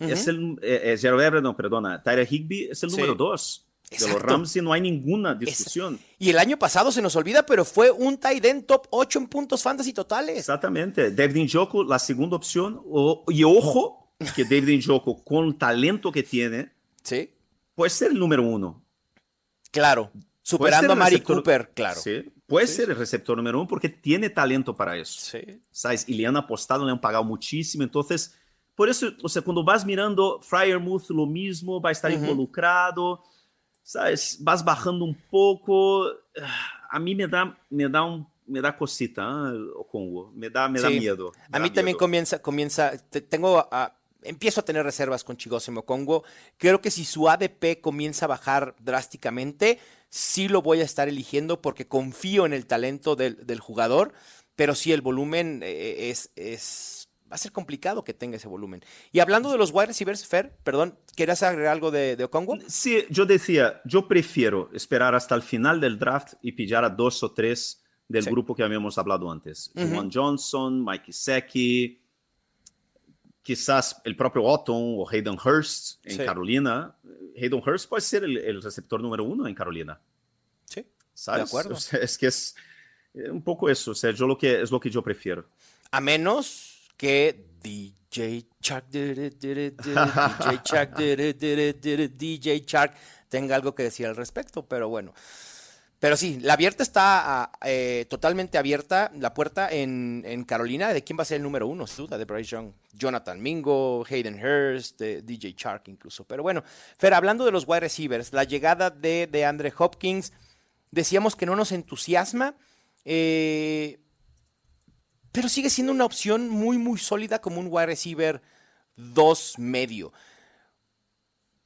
es el. eh, eh, Gerald Everett, no, perdona. Tyler Higby es el Sí. número dos. De los Exacto. Rams y no hay ninguna discusión. Y el año pasado se nos olvida, pero fue un tight end top 8 en puntos fantasy totales. Exactamente. David Njoku, la segunda opción. O- y ojo, que David Njoku, con el talento que tiene, Sí, puede ser el número uno. claro. Superando a Mari Cooper, claro. Sí, puede Sí. ser el receptor número uno porque tiene talento para eso. Sí. ¿sabes? Y le han apostado, le han pagado muchísimo. Entonces, por eso, o sea, cuando vas mirando Fryermuth, lo mismo, va a estar Ujú. involucrado, ¿sabes? Vas bajando un poco. A mí me da, me da, un, me da cosita, ¿eh? o Congo. Me da, me da miedo. me A da mí también comienza, comienza, te- tengo, a- empiezo a tener reservas con Chigosimo Congo. Creo que si su ADP comienza a bajar drásticamente, sí lo voy a estar eligiendo porque confío en el talento del, del jugador, pero sí el volumen eh, es, es, va a ser complicado que tenga ese volumen. Y hablando de los wide receivers, Fer, perdón, ¿querías agregar algo de, de Okongo? Sí, yo decía, yo prefiero esperar hasta el final del draft y pillar a dos o tres del Sí. grupo que habíamos hablado antes. Ujú. Juan Johnson, Mike Gesicki, quizás el propio Otton o Hayden Hurst en Sí. Carolina. Hayden Hurst puede ser el, el receptor número uno en Carolina, Sí. ¿sabes? De acuerdo. O sea, es que es eh, un poco eso, o sea, yo lo que, es lo que yo prefiero. A menos que DJ Shark, DJ Shark, DJ Shark tenga algo que decir al respecto, pero bueno. Pero sí, la abierta está ah, eh, totalmente abierta, la puerta en, en Carolina, de quién va a ser el número uno, sin duda, de Bryce Young. Jonathan Mingo, Hayden Hurst, de DJ Shark incluso. Pero bueno, Fer, hablando de los wide receivers, la llegada de, de Andre Hopkins, decíamos que no nos entusiasma. eh, pero sigue siendo una opción muy, muy sólida como un wide receiver 2 medio.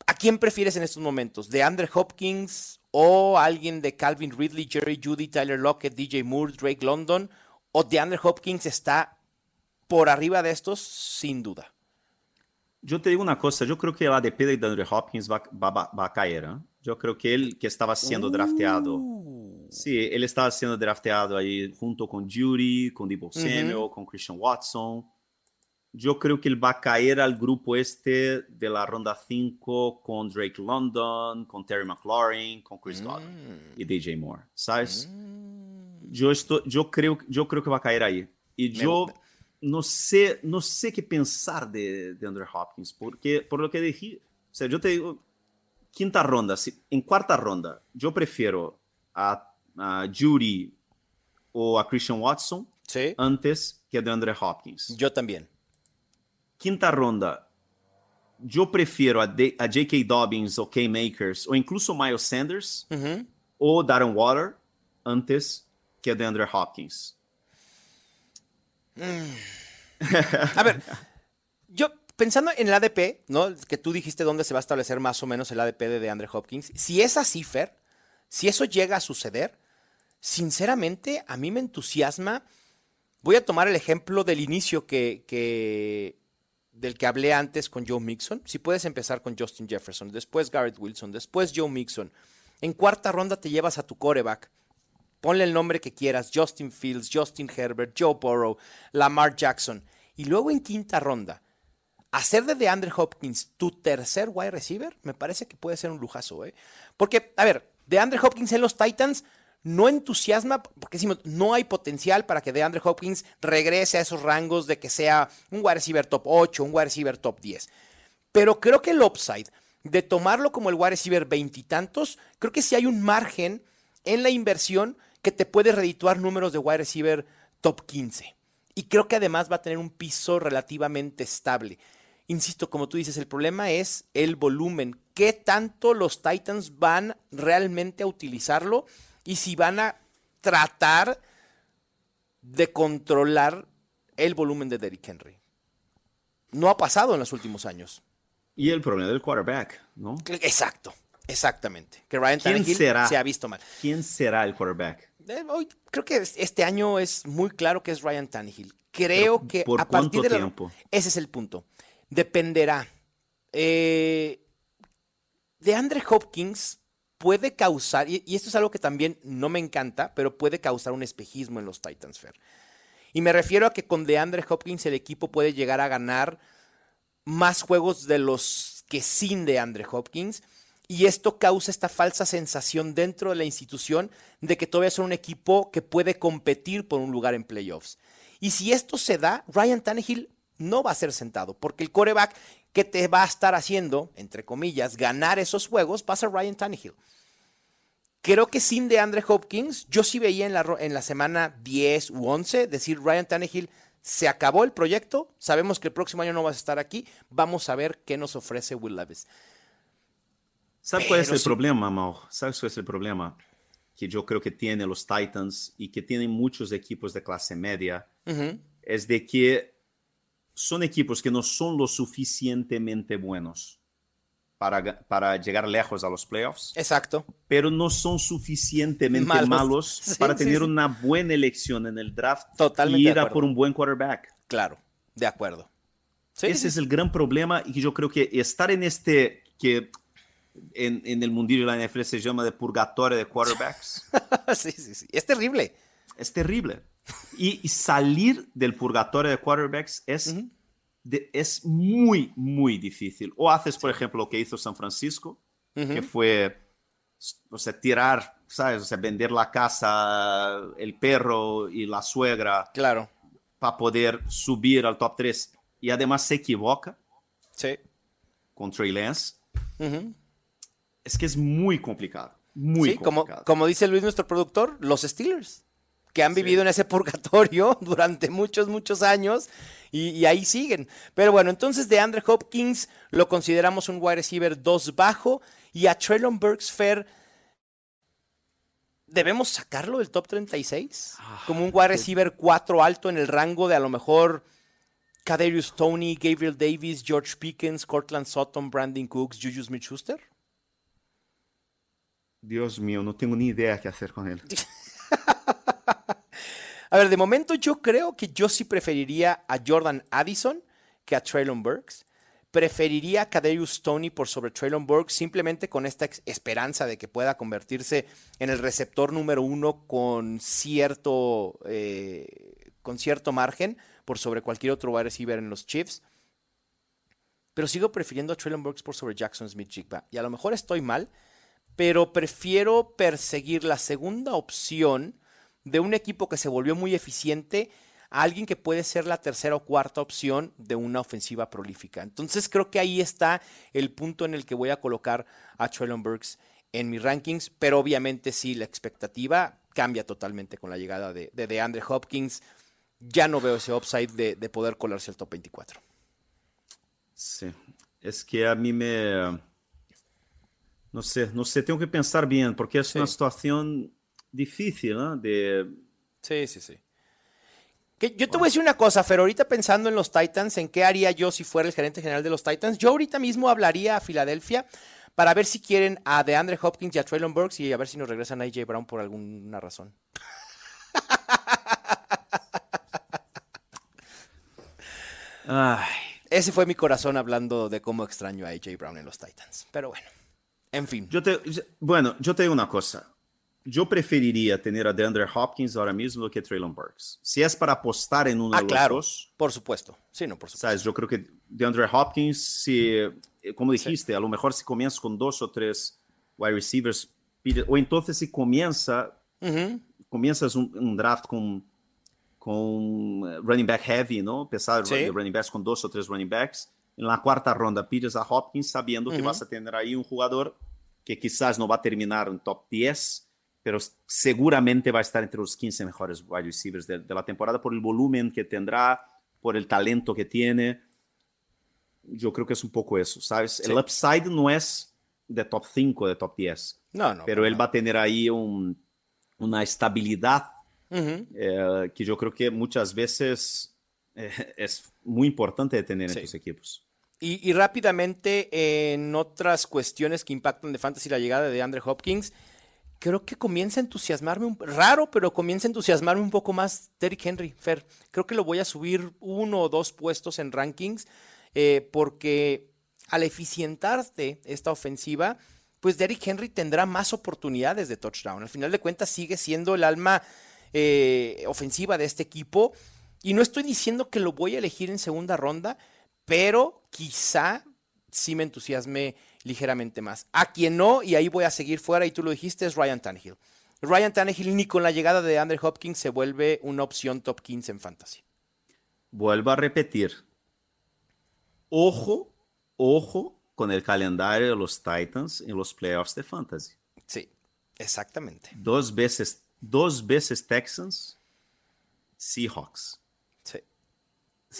¿A quién prefieres en estos momentos? ¿De Andre Hopkins o alguien de Calvin Ridley, Jerry Judy, Tyler Lockett, DJ Moore, Drake London? ¿O de Andre Hopkins está por arriba de estos? Sin duda. Yo te digo una cosa, yo creo que el ADP de DeAndre Hopkins va, va- va- va a caer. ¿eh? Yo creo que él que estaba siendo drafteado. Uh, Sí, él estaba siendo drafteado ahí junto con Judy, con Debo Samuel, con Christian Watson. Yo creo que él va a caer al grupo este de la ronda 5 con Drake London, con Terry McLaurin, con Chris Godwin y DJ Moore, ¿sabes? mm. Yo, estoy, yo, creo, yo creo que va a caer ahí. Y Me yo gusta. no sé, no sé qué pensar de, de Andrew Hopkins, porque por lo que dije, o sea, yo te digo, quinta ronda, si- en cuarta ronda, yo prefiero a, a Judy o a Christian Watson Sí, antes que a DeAndre Hopkins. yo también. Quinta ronda, yo prefiero a, a J.K. Dobbins o K-Makers o incluso Miles Sanders Ujú. o Darren Water antes que a DeAndre Hopkins. A ver, yo pensando en el ADP, ¿no? Que tú dijiste dónde se va a establecer más o menos el ADP de DeAndre Hopkins. Si es así, Fer, si eso llega a suceder, sinceramente a mí me entusiasma. Voy a tomar el ejemplo del inicio que, del que hablé antes con Joe Mixon. Si puedes empezar con Justin Jefferson, después Garrett Wilson, después Joe Mixon. En cuarta ronda te llevas a tu coreback. Ponle el nombre que quieras, Justin Fields, Justin Herbert, Joe Burrow, Lamar Jackson. Y luego en quinta ronda, hacer de DeAndre Hopkins tu tercer wide receiver, me parece que puede ser un lujazo, ¿eh? Porque, a ver, DeAndre Hopkins en los Titans no entusiasma, porque decimos, no hay potencial para que DeAndre Hopkins regrese a esos rangos de que sea un wide receiver top 8, un wide receiver top 10. Pero creo que el upside de tomarlo como el wide receiver veintitantos, creo que sí hay un margen en la inversión que te puede redituar números de wide receiver top 15. Y creo que además va a tener un piso relativamente estable. Insisto, como tú dices, el problema es el volumen. ¿Qué tanto los Titans van realmente a utilizarlo? Y si van a tratar de controlar el volumen de Derrick Henry. No ha pasado en los últimos años. Y el problema del quarterback, ¿no? Exacto, exactamente. Que Ryan Tannehill se ha visto mal. ¿Quién será el quarterback? Eh, hoy, creo que este año es muy claro que es Ryan Tannehill. Creo que a partir de tiempo? ese es el punto. Dependerá. Eh, de Andre Hopkins puede causar, y, esto es algo que también no me encanta, pero puede causar un espejismo en los Titans Fair. Y me refiero a que con DeAndre Hopkins el equipo puede llegar a ganar más juegos de los que sin DeAndre Hopkins. Y esto causa esta falsa sensación dentro de la institución de que todavía son un equipo que puede competir por un lugar en playoffs. Y si esto se da, Ryan Tannehill no va a ser sentado, porque el coreback que te va a estar haciendo, entre comillas, ganar esos juegos va a ser Ryan Tannehill. Creo que sin DeAndre Hopkins, yo sí veía en la, en la semana 10 u 11 decir Ryan Tannehill se acabó el proyecto, sabemos que el próximo año no vas a estar aquí, vamos a ver qué nos ofrece Will Levis. ¿Sabes cuál es el problema, Mau? ¿Sabes cuál es el problema? Que yo creo que tienen los Titans y que tienen muchos equipos de clase media, es de que son equipos que no son lo suficientemente buenos para, para llegar lejos a los playoffs. Exacto. Pero no son suficientemente malos, para tener una buena elección en el draft Totalmente y ir a por un buen quarterback. Claro, de acuerdo. Ese es el gran problema y yo creo que estar en este que en, en, el mundillo de la NFL se llama de purgatorio de quarterbacks. sí, sí, sí. Es terrible. Es terrible. Y, salir del purgatorio de quarterbacks es es muy, muy difícil. O haces, por ejemplo, lo que hizo San Francisco, que fue, o sea, tirar, ¿sabes? O sea, vender la casa, el perro y la suegra. Claro. Para poder subir al top 3. Y además se equivoca. Sí. Con Trey Lance. Es que es muy complicado. Muy complicado. Como, como dice Luis, nuestro productor, los Steelers que han vivido en ese purgatorio durante muchos, muchos años y, ahí siguen. Pero bueno, entonces de Andre Hopkins lo consideramos un wide receiver 2 bajo y a Traylon Burks Fair. ¿Debemos sacarlo del top 36? Ah, Como un wide receiver 4 alto en el rango de a lo mejor Kadarius Tony, Gabriel Davis, George Pickens, Cortland Sutton, Brandon Cooks, Juju Smith-Schuster. Dios mío, no tengo ni idea qué hacer con él. a ver, de momento yo creo que yo sí preferiría a Jordan Addison que a Traylon Burks. Preferiría a Kadarius Tony por sobre Traylon Burks simplemente con esta esperanza de que pueda convertirse en el receptor número uno con cierto, eh, con cierto margen por sobre cualquier otro wide receiver en los Chiefs. Pero sigo prefiriendo a Traylon Burks por sobre Jackson Smith Jigba. Y a lo mejor estoy mal, pero prefiero perseguir la segunda opción de un equipo que se volvió muy eficiente a alguien que puede ser la tercera o cuarta opción de una ofensiva prolífica. Entonces creo que ahí está el punto en el que voy a colocar a Traylon Burks en mis rankings, pero obviamente sí, la expectativa cambia totalmente con la llegada de, de, Andre Hopkins. Ya no veo ese upside de, de poder colarse al top 24. Sí, es que a mí me no sé, no sé, tengo que pensar bien, porque es una situación difícil, ¿no? De... Sí, sí, sí. Que yo te voy a decir una cosa, Fer, ahorita pensando en los Titans, en qué haría yo si fuera el gerente general de los Titans, yo ahorita mismo hablaría a Filadelfia para ver si quieren a DeAndre Hopkins y a Traylon Burks y a ver si nos regresan a AJ Brown por alguna razón. Ay. Ese fue mi corazón hablando de cómo extraño a AJ Brown en los Titans. Pero bueno. En fin. Yo te, bueno, yo te digo una cosa. Yo preferiría tener a DeAndre Hopkins ahora mismo que Traylon Burks. Si es para apostar en uno ah, de los dos. Por supuesto. Sí, no, por supuesto. ¿sabes? Yo creo que DeAndre Hopkins, si, eh, como dijiste, a lo mejor si comienzas con dos o tres wide receivers, o entonces si comienza, comienzas un, draft con, con eh, running back heavy, ¿no? Pesado de running backs con dos o tres running backs en la cuarta ronda pides a Hopkins sabiendo que vas a tener ahí un jugador que quizás no va a terminar en top 10, pero seguramente va a estar entre los 15 mejores wide receivers de, de la temporada por el volumen que tendrá, por el talento que tiene. Yo creo que es un poco eso, ¿sabes? Sí. El upside no es de top 5, de top 10, No, no. pero él va a tener ahí un, una estabilidad Ujú. eh, que yo creo que muchas veces eh, es muy importante de tener Sí. en tus equipos. Y, y rápidamente, en otras cuestiones que impactan de Fantasy la llegada de Andre Hopkins, creo que comienza a entusiasmarme, un, raro, pero comienza a entusiasmarme un poco más Derrick Henry, Fer. Creo que lo voy a subir uno o dos puestos en rankings, eh, porque al eficientarse esta ofensiva, pues Derrick Henry tendrá más oportunidades de touchdown. Al final de cuentas sigue siendo el alma eh, ofensiva de este equipo. Y no estoy diciendo que lo voy a elegir en segunda ronda, pero quizá sí me entusiasme ligeramente más. A quien no, y ahí voy a seguir fuera, y tú lo dijiste, es Ryan Tannehill. Ryan Tannehill ni con la llegada de Andrew Hopkins se vuelve una opción top 15 en fantasy. Vuelvo a repetir. Ojo, ojo con el calendario de los Titans en los playoffs de fantasy. Sí, exactamente. Dos veces, dos veces Texans, Seahawks. Sí.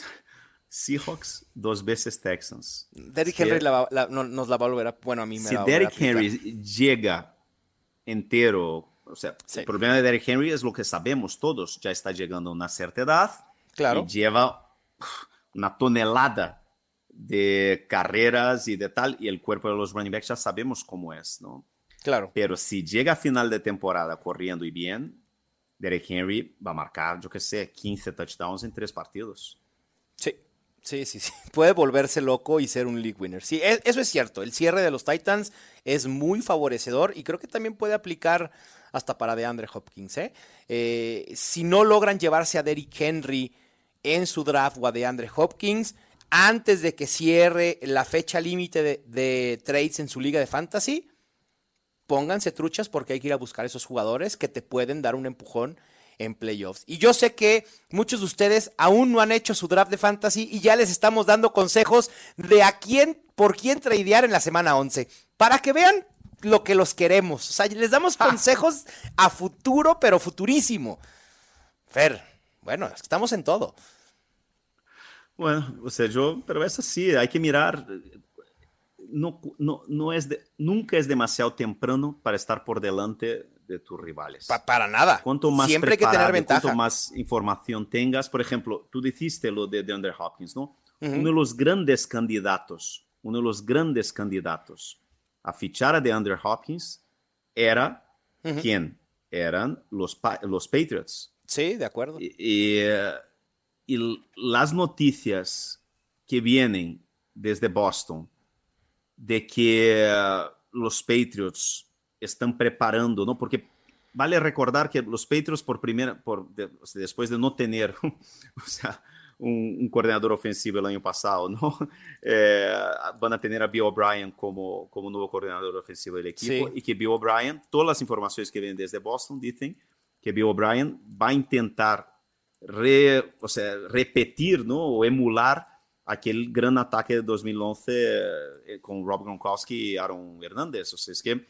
Seahawks, dos veces Texans. Derrick. Henry la va- la- no- nos la va a volver a. Bueno, a mí me Si la va a volver a Derrick. Henry llega entero, o sea, Sí. el problema de Derrick Henry es lo que sabemos todos, ya está llegando a una cierta edad Claro. y lleva una tonelada de carreras y de tal, y el cuerpo de los running backs ya sabemos cómo es, ¿no? Claro. Pero si llega a final de temporada corriendo y bien, Derrick Henry va a marcar, yo qué sé, 15 touchdowns en tres partidos. Sí, sí, sí. Puede volverse loco y ser un league winner. Sí, e- eso es cierto. El cierre de los Titans es muy favorecedor y creo que también puede aplicar hasta para DeAndre Hopkins. ¿eh? Eh, si no logran llevarse a Derrick Henry en su draft o a DeAndre Hopkins, antes de que cierre la fecha límite de trades en su liga de fantasy, pónganse truchas porque hay que ir a buscar esos jugadores que te pueden dar un empujón en playoffs. Y yo sé que muchos de ustedes aún no han hecho su draft de fantasy y ya les estamos dando consejos de a quién, por quién tradear en la semana 11, para que vean lo que los queremos. O sea, les damos consejos a futuro, pero futurísimo. Fer, bueno, estamos en todo. Bueno, o sea, yo, pero es así, hay que mirar. No, no, no es de- nunca es demasiado temprano para estar por delante de tus rivales. Pa- para nada. Cuanto más Siempre hay que tener ventaja. Cuanto más información tengas, por ejemplo, tú dijiste lo de DeAndre Hopkins, ¿no? Uno de los grandes candidatos, uno de los grandes candidatos a fichar a DeAndre Hopkins era quién? Eran los, Pa- los Patriots. Sí, de acuerdo. Y, y, eh, y las noticias que vienen desde Boston de que eh, los Patriots están preparando, ¿no? Porque vale recordar que los Patriots por primera, por, de- o sea, después de no tener, o sea, un, un coordinador ofensivo el año pasado, ¿no? Eh, van a tener a Bill O'Brien como, como nuevo coordinador ofensivo del equipo Sí. y que Bill O'Brien, todas las informaciones que vienen desde Boston dicen que Bill O'Brien va a intentar re- o sea, repetir ¿no? o emular aquel gran ataque de 2011 eh, con Rob Gronkowski y Aaron Hernández. O sea, es que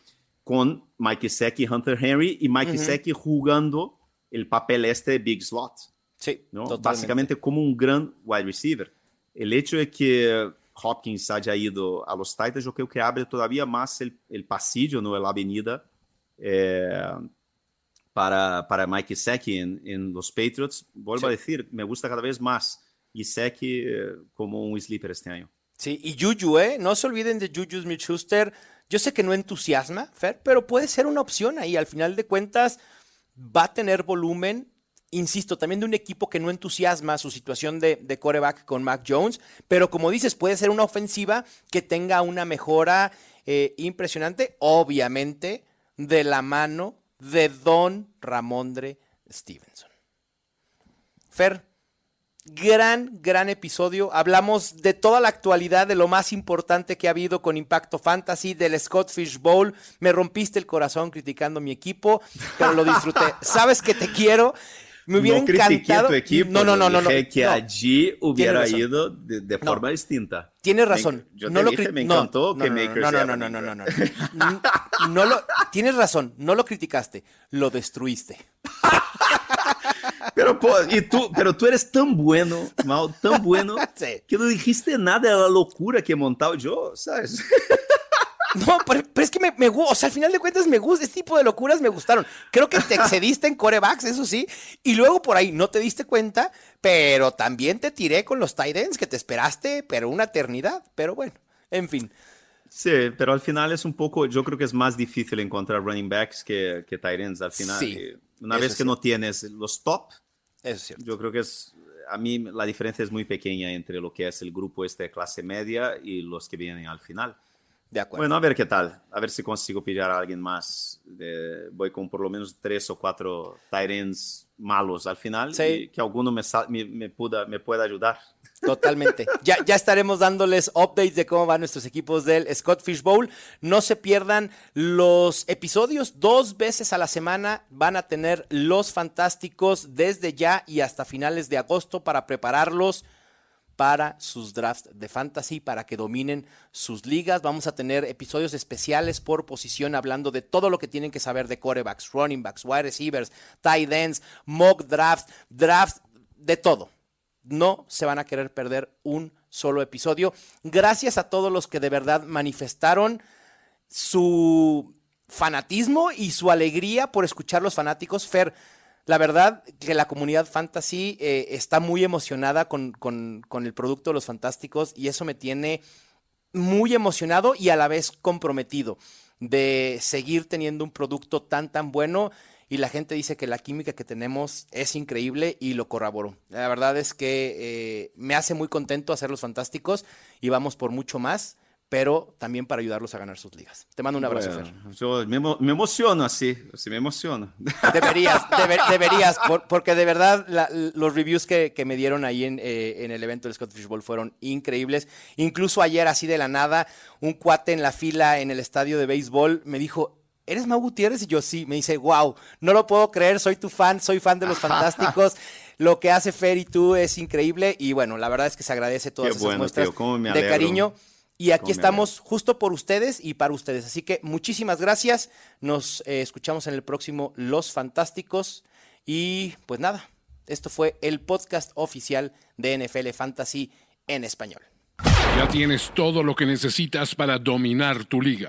con Mike Gesicki y Hunter Henry y Mike Ujú. Gesicki jugando el papel este de Big Slot. Sí, ¿no? Básicamente como un gran wide receiver. El hecho de que Hopkins haya ido a los Titans, yo creo que abre todavía más el, el pasillo, ¿no? la avenida eh, para, para Mike Gesicki en, en los Patriots. Vuelvo a Sí. decir, me gusta cada vez más Gesicki eh, como un sleeper este año. Sí, y Juju, ¿eh? No se olviden de Juju Smith-Schuster. Yo sé que no entusiasma, Fer, pero puede ser una opción ahí. Al final de cuentas, va a tener volumen. Insisto, también de un equipo que no entusiasma su situación de, de coreback con Mac Jones, pero como dices, puede ser una ofensiva que tenga una mejora eh, impresionante, obviamente, de la mano de Don Ramondre Stevenson. Fer, gran, gran episodio. Hablamos de toda la actualidad, de lo más importante que ha habido con Impacto Fantasy, del Scott Fish Bowl. Me rompiste el corazón criticando mi equipo, pero lo disfruté. Sabes que te quiero. Me hubiera no critiqué encantado. tu equipo. no, no, no, no, no. que no. allí hubiera ido de, de forma distinta. Tienes Me- razón. yo no te lo dije, me no, encantó no, que no, no, Makers no, no, no, no, no, no, no. No, no lo, tienes razón, no lo criticaste, lo destruiste. Pero, tú, pero tú eres tan bueno, Mal, tan bueno, Sí. que no dijiste nada de la locura que he montado yo, ¿sabes? No, pero, pero es que me, me gusta, o sea, al final de cuentas me gusta, este tipo de locuras me gustaron. Creo que te excediste en corebacks, eso sí, y luego por ahí no te diste cuenta, pero también te tiré con los tight ends que te esperaste, pero una eternidad, pero bueno, en fin. Sí, pero al final es un poco, yo creo que es más difícil encontrar running backs que, que tight ends al final. Sí, una vez que no tienes los top, Eso es cierto. yo creo que es, a mí la diferencia es muy pequeña entre lo que es el grupo este de clase media y los que vienen al final. De acuerdo. Bueno, a ver qué tal. A ver si consigo pillar a alguien más. De- voy con por lo menos tres o cuatro ends malos al final. Sí. Y que alguno me, me, me pueda, me pueda ayudar. Totalmente. Ya, ya estaremos dándoles updates de cómo van nuestros equipos del Scott Fish Bowl. No se pierdan los episodios. Dos veces a la semana van a tener los fantásticos desde ya y hasta finales de agosto para prepararlos para sus drafts de fantasy, para que dominen sus ligas. Vamos a tener episodios especiales por posición hablando de todo lo que tienen que saber de corebacks, running backs, wide receivers, tight ends, mock drafts, drafts, de todo no se van a querer perder un solo episodio. Gracias a todos los que de verdad manifestaron su fanatismo y su alegría por escuchar los fanáticos. Fer, la verdad que la comunidad fantasy eh, está muy emocionada con, con- con el producto de los fantásticos y eso me tiene muy emocionado y a la vez comprometido de seguir teniendo un producto tan tan bueno y la gente dice que la química que tenemos es increíble y lo corroboro. La verdad es que eh, me hace muy contento hacer los fantásticos y vamos por mucho más, pero también para ayudarlos a ganar sus ligas. Te mando un abrazo, Fer. Yo me, emo- me emociono así. Sí, me emociono. Deberías, debe- deberías, por- porque de verdad la- los reviews que, que me dieron ahí en, eh, en el evento del Scott Fish Bowl fueron increíbles. Incluso ayer, así de la nada, un cuate en la fila en el estadio de béisbol me dijo, ¿eres Mau Gutiérrez? Y yo sí, me dice, wow, no lo puedo creer, soy tu fan, soy fan de los fantásticos. Lo que hace Fer y tú es increíble y bueno, la verdad es que se agradece todas Qué esas bueno, muestras tío, de cariño. Y aquí estamos justo por ustedes y para ustedes. Así que muchísimas gracias. Nos eh, escuchamos en el próximo Los Fantásticos. Y pues nada, esto fue el podcast oficial de NFL Fantasy en español. Ya tienes todo lo que necesitas para dominar tu liga.